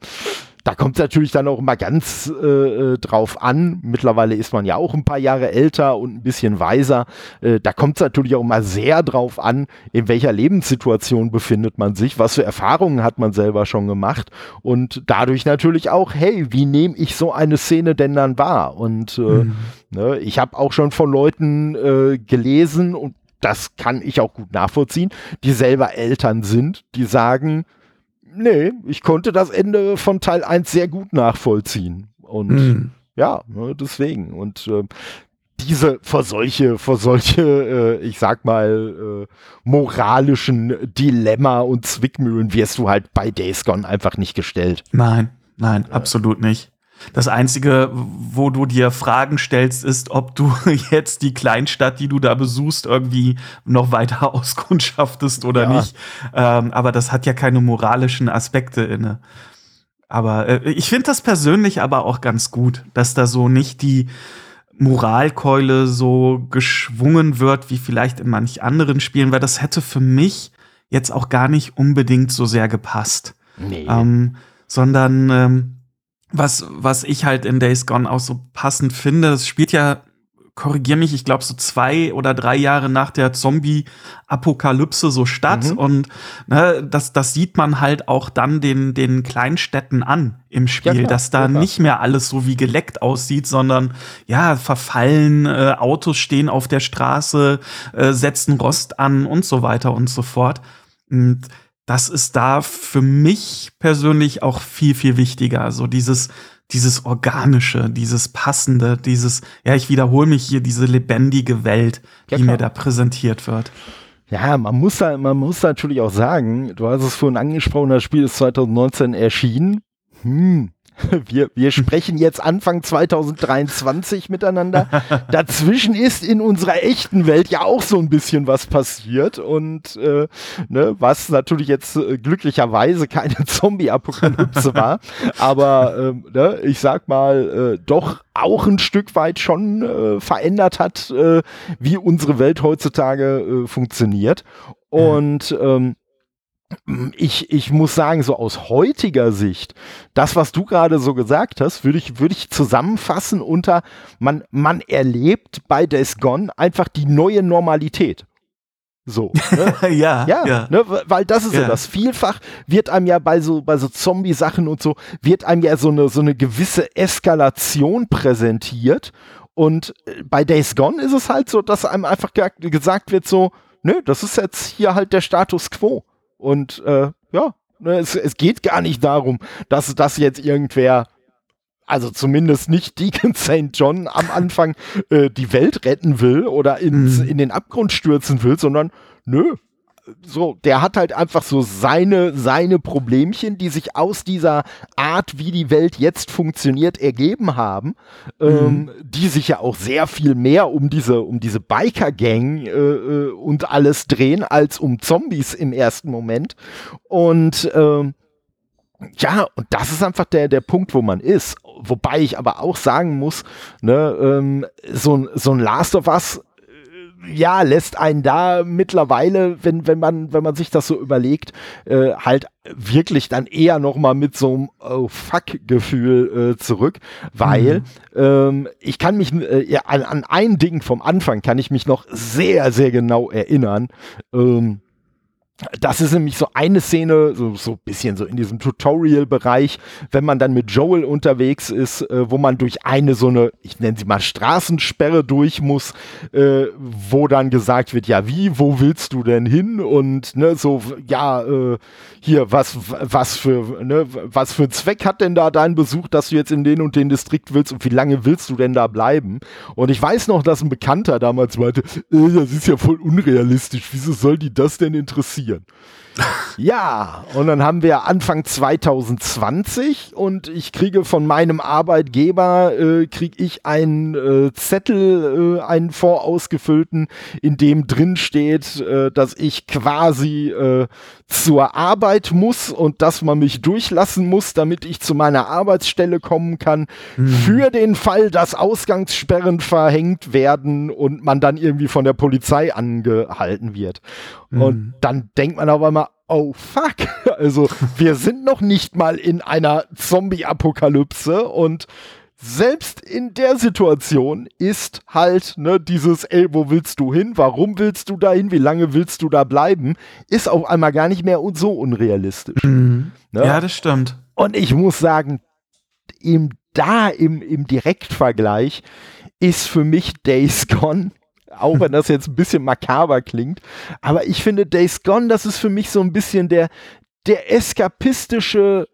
da kommt es natürlich dann auch immer ganz äh, äh, drauf an. Mittlerweile ist man ja auch ein paar Jahre älter und ein bisschen weiser. Äh, da kommt es natürlich auch immer sehr drauf an, in welcher Lebenssituation befindet man sich, was für Erfahrungen hat man selber schon gemacht und dadurch natürlich auch, hey, wie nehme ich so eine Szene denn dann wahr? Und äh, mhm. ne, ich habe auch schon von Leuten äh, gelesen und das kann ich auch gut nachvollziehen, die selber Eltern sind, die sagen, nee, ich konnte das Ende von Teil 1 sehr gut nachvollziehen. Und mhm. ja, ne, deswegen. Und äh, diese vor solche, vor solche, äh, ich sag mal, äh, moralischen Dilemma und Zwickmühlen wirst du halt bei Days Gone einfach nicht gestellt. Nein, nein, absolut nicht. Das Einzige, wo du dir Fragen stellst, ist, ob du (laughs) jetzt die Kleinstadt, die du da besuchst, irgendwie noch weiter (laughs) auskundschaftest oder ja. nicht. Ähm, aber das hat ja keine moralischen Aspekte inne. Aber äh, ich finde das persönlich aber auch ganz gut, dass da so nicht die Moralkeule so geschwungen wird, wie vielleicht in manch anderen Spielen, weil das hätte für mich jetzt auch gar nicht unbedingt so sehr gepasst. Nee. Ähm, sondern ähm, was, was ich halt in Days Gone auch so passend finde, das spielt ja, korrigier mich, ich glaube so zwei oder drei Jahre nach der Zombie-Apokalypse so statt. Mhm. Und ne, das, das sieht man halt auch dann den, den Kleinstädten an im Spiel, ja, klar, dass da ja, nicht mehr alles so wie geleckt aussieht, sondern ja, verfallen, äh, Autos stehen auf der Straße, äh, setzen Rost an und so weiter und so fort. Und das ist da für mich persönlich auch viel, viel wichtiger. So dieses dieses organische, dieses passende, dieses, ja, ich wiederhole mich hier, diese lebendige Welt, die ja, mir da präsentiert wird. Ja, man muss da, man muss natürlich auch sagen, du hast es vorhin angesprochen, das Spiel ist 2019 erschienen. Hm, (laughs) wir, wir sprechen jetzt Anfang 2023 miteinander. (laughs) Dazwischen ist in unserer echten Welt ja auch so ein bisschen was passiert und äh, ne, was natürlich jetzt äh, glücklicherweise keine (laughs) Zombie-Apokalypse war, aber äh, ne, ich sag mal äh, doch auch ein Stück weit schon äh, verändert hat, äh, wie unsere Welt heutzutage äh, funktioniert. Und ähm, ich, ich muss sagen, so aus heutiger Sicht, das, was du gerade so gesagt hast, würde ich, würde ich zusammenfassen unter, man, man erlebt bei Days Gone einfach die neue Normalität. So. Ne? (laughs) ja, ja. ja. Ne? Weil das ist ja. ja. das. Vielfach wird einem ja bei so, bei so Zombie-Sachen und so, wird einem ja so eine, so eine gewisse Eskalation präsentiert. Und äh, bei Days Gone ist es halt so, dass einem einfach gesagt wird so, nö, das ist jetzt hier halt der Status quo. Und äh, ja, ne, es, es geht gar nicht darum, dass das jetzt irgendwer also zumindest nicht Deacon (laughs) St. John am Anfang äh, die Welt retten will oder ins, mhm. in den Abgrund stürzen will, sondern nö, so, der hat halt einfach so seine, seine Problemchen, die sich aus dieser Art, wie die Welt jetzt funktioniert, ergeben haben, mhm. ähm, die sich ja auch sehr viel mehr um diese, um diese Biker-Gang äh, äh, und alles drehen, als um Zombies im ersten Moment. Und ähm, ja, und das ist einfach der, der Punkt, wo man ist. Wobei ich aber auch sagen muss, ne, ähm, so, so ein Last of Us ja, lässt einen da mittlerweile, wenn, wenn man, wenn man sich das so überlegt, äh, halt wirklich dann eher noch mal mit so einem oh fuck-Gefühl äh, zurück, weil mhm. ähm, ich kann mich äh, ja, an, an ein Ding vom Anfang kann ich mich noch sehr, sehr genau erinnern. Ähm, das ist nämlich so eine Szene, so, so ein bisschen so in diesem Tutorial-Bereich, wenn man dann mit Joel unterwegs ist, äh, wo man durch eine so eine, ich nenne sie mal Straßensperre durch muss, äh, wo dann gesagt wird, ja wie, wo willst du denn hin? Und ne, so, ja, äh, hier, was, was für, ne, was für Zweck hat denn da dein Besuch, dass du jetzt in den und den Distrikt willst und wie lange willst du denn da bleiben? Und ich weiß noch, dass ein Bekannter damals meinte, äh, das ist ja voll unrealistisch, wieso soll die das denn interessieren? Passieren. Ja, und dann haben wir Anfang 2020 und ich kriege von meinem Arbeitgeber, äh, kriege ich einen äh, Zettel, äh, einen vorausgefüllten, in dem drin steht, äh, dass ich quasi äh, zur Arbeit muss und dass man mich durchlassen muss, damit ich zu meiner Arbeitsstelle kommen kann, hm. für den Fall, dass Ausgangssperren verhängt werden und man dann irgendwie von der Polizei angehalten wird. Hm. Und dann denkt man aber mal, oh fuck, (laughs) also wir sind noch nicht mal in einer Zombie-Apokalypse und selbst in der Situation ist halt ne, dieses, ey, wo willst du hin? Warum willst du da hin? Wie lange willst du da bleiben? Ist auf einmal gar nicht mehr so unrealistisch. Mhm. Ne? Ja, das stimmt. Und ich muss sagen, im, da im, im Direktvergleich ist für mich Days Gone auch wenn das jetzt ein bisschen makaber klingt. Aber ich finde Days Gone, das ist für mich so ein bisschen der, der eskapistische,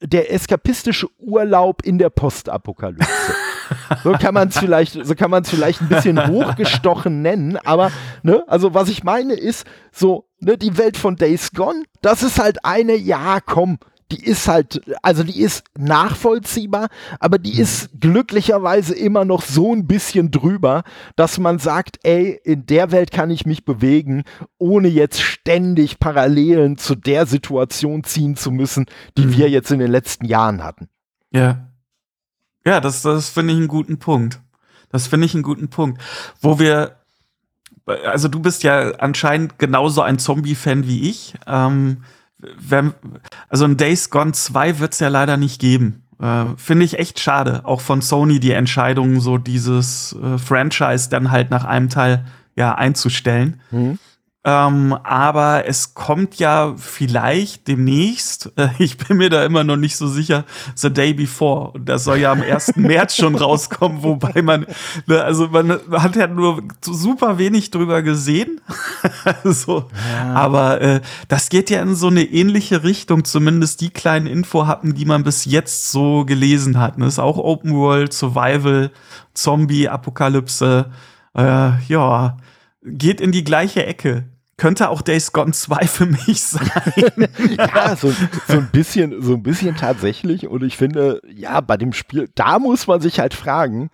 der eskapistische Urlaub in der Postapokalypse. (laughs) so kann man es vielleicht, so kann man es vielleicht ein bisschen hochgestochen nennen, aber ne, also was ich meine ist so, ne, die Welt von Days Gone, das ist halt eine, ja, komm, die ist halt, also die ist nachvollziehbar, aber die mhm. ist glücklicherweise immer noch so ein bisschen drüber, dass man sagt, ey, in der Welt kann ich mich bewegen, ohne jetzt ständig Parallelen zu der Situation ziehen zu müssen, die mhm. wir jetzt in den letzten Jahren hatten. Ja. Ja, das, das finde ich einen guten Punkt. Das finde ich einen guten Punkt. Wo wir, also du bist ja anscheinend genauso ein Zombie-Fan wie ich. Ähm, wenn, also ein Days Gone 2 wird es ja leider nicht geben. Äh, Finde ich echt schade. Auch von Sony die Entscheidung, so dieses äh, Franchise dann halt nach einem Teil ja einzustellen. Mhm. Ähm, aber es kommt ja vielleicht demnächst, äh, (laughs) ich bin mir da immer noch nicht so sicher, The Day Before. Und das soll ja am 1. (laughs) März schon rauskommen, wobei man, ne, also man hat ja nur super wenig drüber gesehen. (laughs) so. Ja. Aber äh, das geht ja in so eine ähnliche Richtung, zumindest die kleinen Info hatten, die man bis jetzt so gelesen hat. Ne? ist auch Open World, Survival, Zombie, Apokalypse. Äh, ja, geht in die gleiche Ecke. Könnte auch Days Gone 2 für mich sein. (laughs) ja, so, so, ein bisschen, so ein bisschen tatsächlich. Und ich finde, ja, bei dem Spiel, da muss man sich halt fragen,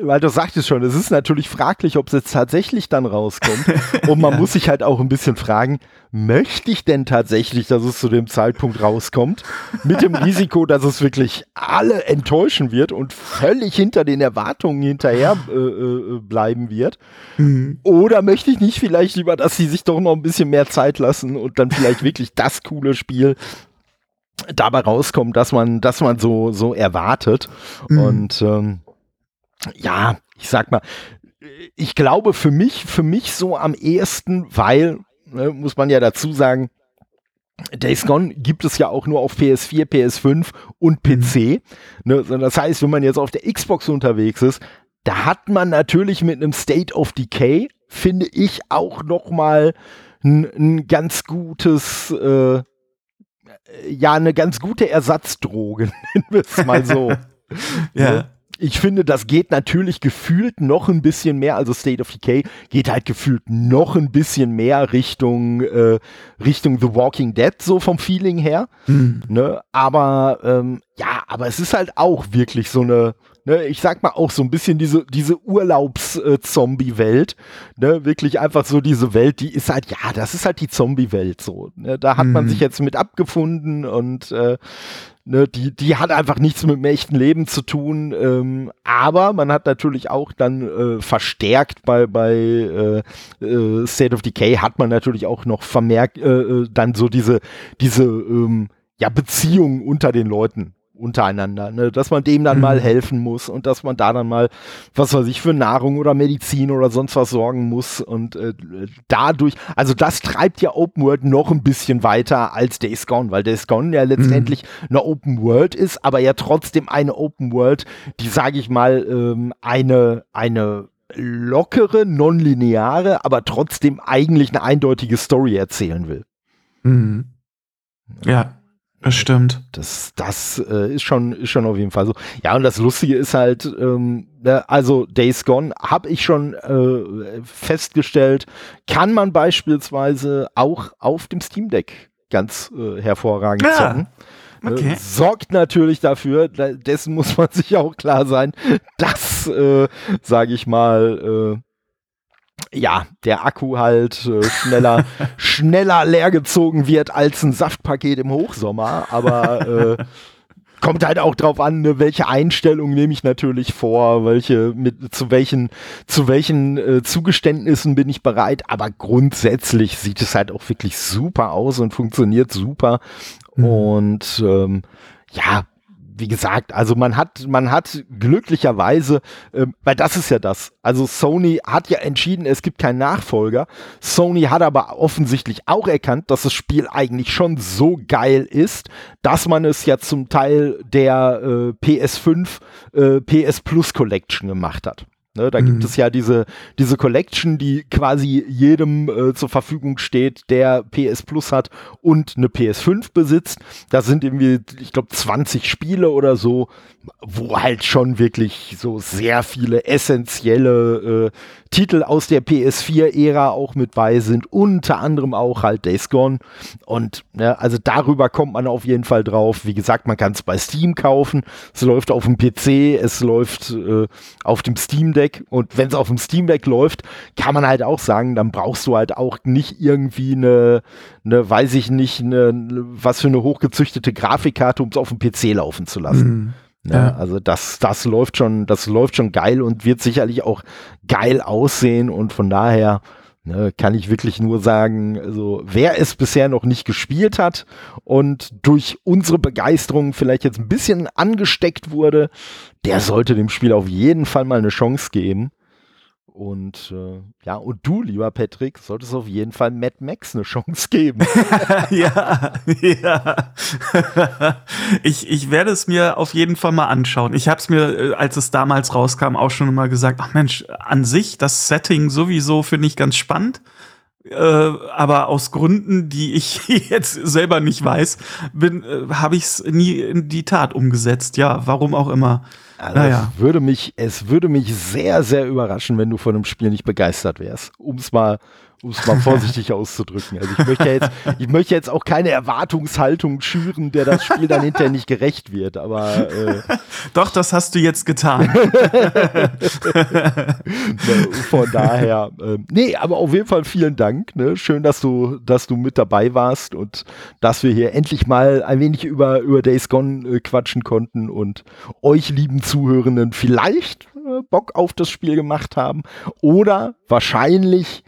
weil du sagtest schon, es ist natürlich fraglich, ob es jetzt tatsächlich dann rauskommt. (laughs) Und man ja. muss sich halt auch ein bisschen fragen, möchte ich denn tatsächlich, dass es zu dem Zeitpunkt rauskommt? Mit dem (laughs) Risiko, dass es wirklich alle enttäuschen wird und völlig hinter den Erwartungen hinterher äh, äh, bleiben wird? Mhm. Oder möchte ich nicht vielleicht lieber, dass sie sich doch noch ein bisschen mehr Zeit lassen und dann vielleicht (laughs) wirklich das coole Spiel dabei rauskommt, dass man, dass man so, so erwartet. Mhm. Und ähm, ja, ich sag mal, ich glaube für mich, für mich so am ehesten, weil, ne, muss man ja dazu sagen, Days Gone gibt es ja auch nur auf PS4, PS5 und PC. Ne, das heißt, wenn man jetzt auf der Xbox unterwegs ist, da hat man natürlich mit einem State of Decay, finde ich, auch noch mal ein, ganz gutes, äh, ja, eine ganz gute Ersatzdroge, (laughs) nennen wir es mal so. (laughs) ja. Ich finde, das geht natürlich gefühlt noch ein bisschen mehr, also State of Decay geht halt gefühlt noch ein bisschen mehr Richtung, äh, Richtung The Walking Dead, so vom Feeling her. Mhm. Ne? Aber ähm, ja, aber es ist halt auch wirklich so eine, ne, ich sag mal auch so ein bisschen diese, diese Urlaubs-Zombie-Welt. Ne? Wirklich einfach so diese Welt, die ist halt, ja, das ist halt die Zombie-Welt so. Ne? Da hat mhm. man sich jetzt mit abgefunden und äh, Ne, die, die hat einfach nichts mit dem echten Leben zu tun. Ähm, aber man hat natürlich auch dann äh, verstärkt bei, bei äh, äh, State of Decay hat man natürlich auch noch vermerkt, äh, äh dann so diese, diese ähm, ja, Beziehungen unter den Leuten untereinander, ne? dass man dem dann mhm. mal helfen muss und dass man da dann mal, was weiß ich, für Nahrung oder Medizin oder sonst was sorgen muss und äh, dadurch, also das treibt ja Open World noch ein bisschen weiter als Days Gone, weil Days Gone ja letztendlich mhm. eine Open World ist, aber ja trotzdem eine Open World, die, sage ich mal, ähm, eine, eine lockere, nonlineare, aber trotzdem eigentlich eine eindeutige Story erzählen will. Mhm. Ja, das stimmt. Das, das äh, ist, schon, ist schon auf jeden Fall so. Ja, und das Lustige ist halt, ähm, ne, also Days Gone habe ich schon äh, festgestellt, kann man beispielsweise auch auf dem Steam Deck ganz äh, hervorragend ja. zocken. Äh, okay. sorgt natürlich dafür, dessen muss man (laughs) sich auch klar sein, dass, äh, sage ich mal, äh, ja, der Akku halt äh, schneller, (laughs) schneller leergezogen wird als ein Saftpaket im Hochsommer, aber äh, kommt halt auch drauf an, ne, welche Einstellung nehme ich natürlich vor, welche mit zu welchen zu welchen äh, Zugeständnissen bin ich bereit, aber grundsätzlich sieht es halt auch wirklich super aus und funktioniert super. Mhm. und ähm, ja, wie gesagt, also man hat, man hat glücklicherweise, ähm, weil das ist ja das. Also Sony hat ja entschieden, es gibt keinen Nachfolger. Sony hat aber offensichtlich auch erkannt, dass das Spiel eigentlich schon so geil ist, dass man es ja zum Teil der äh, PS5 äh, PS Plus Collection gemacht hat. Ne, da mhm. gibt es ja diese, diese Collection, die quasi jedem äh, zur Verfügung steht, der PS Plus hat und eine PS5 besitzt. Da sind irgendwie, ich glaube, 20 Spiele oder so, wo halt schon wirklich so sehr viele essentielle äh, Titel aus der PS4-Ära auch mit bei sind, unter anderem auch halt Days Gone. Und ja, also darüber kommt man auf jeden Fall drauf. Wie gesagt, man kann es bei Steam kaufen. Es läuft auf dem PC, es läuft äh, auf dem Steam Deck. Und wenn es auf dem Steam Deck läuft, kann man halt auch sagen, dann brauchst du halt auch nicht irgendwie eine, eine weiß ich nicht, eine, was für eine hochgezüchtete Grafikkarte, um es auf dem PC laufen zu lassen. Mhm. Ne? Ja. Also das, das läuft schon, das läuft schon geil und wird sicherlich auch geil aussehen und von daher ne, kann ich wirklich nur sagen, also wer es bisher noch nicht gespielt hat und durch unsere Begeisterung vielleicht jetzt ein bisschen angesteckt wurde, der sollte dem Spiel auf jeden Fall mal eine Chance geben. Und äh, ja, und du, lieber Patrick, solltest auf jeden Fall Mad Max eine Chance geben. (laughs) ja, ja. ich, ich werde es mir auf jeden Fall mal anschauen. Ich habe es mir, äh, als es damals rauskam, auch schon mal gesagt, ach Mensch, an sich, das Setting sowieso finde ich ganz spannend. Äh, aber aus Gründen, die ich (laughs) jetzt selber nicht weiß, bin, äh, habe ich es nie in die Tat umgesetzt. Ja, warum auch immer. Also naja. es, würde mich, es würde mich sehr, sehr überraschen, wenn du von dem Spiel nicht begeistert wärst. Um es mal um es mal vorsichtig auszudrücken. Also ich möchte jetzt, ich möchte jetzt auch keine Erwartungshaltung schüren, der das Spiel dann hinterher nicht gerecht wird, aber äh, Doch, das hast du jetzt getan. (laughs) Von daher, äh, nee, aber auf jeden Fall vielen Dank. Ne? Schön, dass du, dass du mit dabei warst und dass wir hier endlich mal ein wenig über, über Days Gone äh, quatschen konnten und euch lieben Zuhörenden vielleicht äh, Bock auf das Spiel gemacht haben oder wahrscheinlich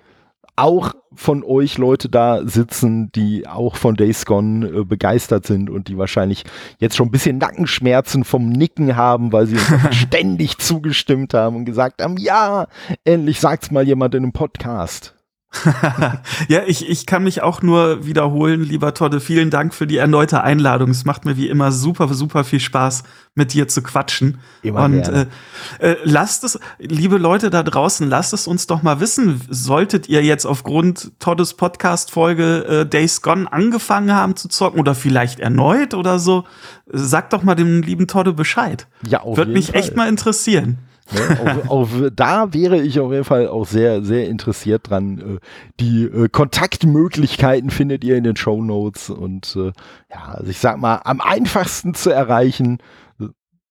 auch von euch Leute da sitzen, die auch von Days Gone äh, begeistert sind und die wahrscheinlich jetzt schon ein bisschen Nackenschmerzen vom Nicken haben, weil sie uns (laughs) ständig zugestimmt haben und gesagt haben, ja, endlich sagt's mal jemand in einem Podcast. (laughs) ja, ich, ich kann mich auch nur wiederholen, lieber Todde. Vielen Dank für die erneute Einladung. Es macht mir wie immer super, super viel Spaß, mit dir zu quatschen. Immer Und äh, äh, lasst es, liebe Leute da draußen, lasst es uns doch mal wissen. Solltet ihr jetzt aufgrund Toddes Podcast-Folge äh, Days Gone angefangen haben zu zocken oder vielleicht erneut oder so, sagt doch mal dem lieben Todde Bescheid. Ja, auf Würde mich Fall. echt mal interessieren. Ne? Auf, (laughs) auf, da wäre ich auf jeden Fall auch sehr, sehr interessiert dran. Äh, die äh, Kontaktmöglichkeiten findet ihr in den Show Notes und äh, ja, also ich sag mal, am einfachsten zu erreichen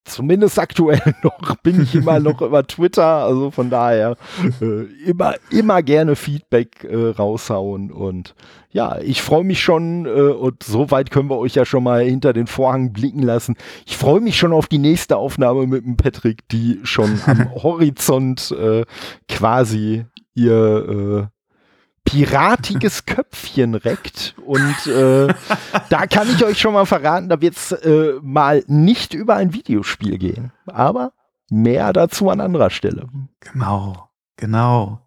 zumindest aktuell (laughs) noch bin ich immer noch über Twitter, also von daher äh, immer immer gerne Feedback äh, raushauen und ja, ich freue mich schon äh, und so weit können wir euch ja schon mal hinter den Vorhang blicken lassen. Ich freue mich schon auf die nächste Aufnahme mit dem Patrick, die schon am (laughs) Horizont äh, quasi ihr äh, piratiges (laughs) Köpfchen reckt. Und äh, da kann ich euch schon mal verraten, da wird es äh, mal nicht über ein Videospiel gehen. Aber mehr dazu an anderer Stelle. Genau, genau.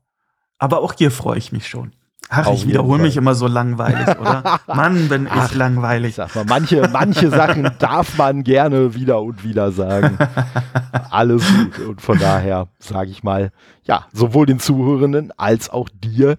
Aber auch hier freue ich mich schon. Ach, Auf ich wiederhole mich immer so langweilig, oder? (laughs) Mann, bin Ach, ich langweilig. Sag mal, manche, manche Sachen (laughs) darf man gerne wieder und wieder sagen. Alles gut. Und von daher sage ich mal, ja, sowohl den Zuhörenden als auch dir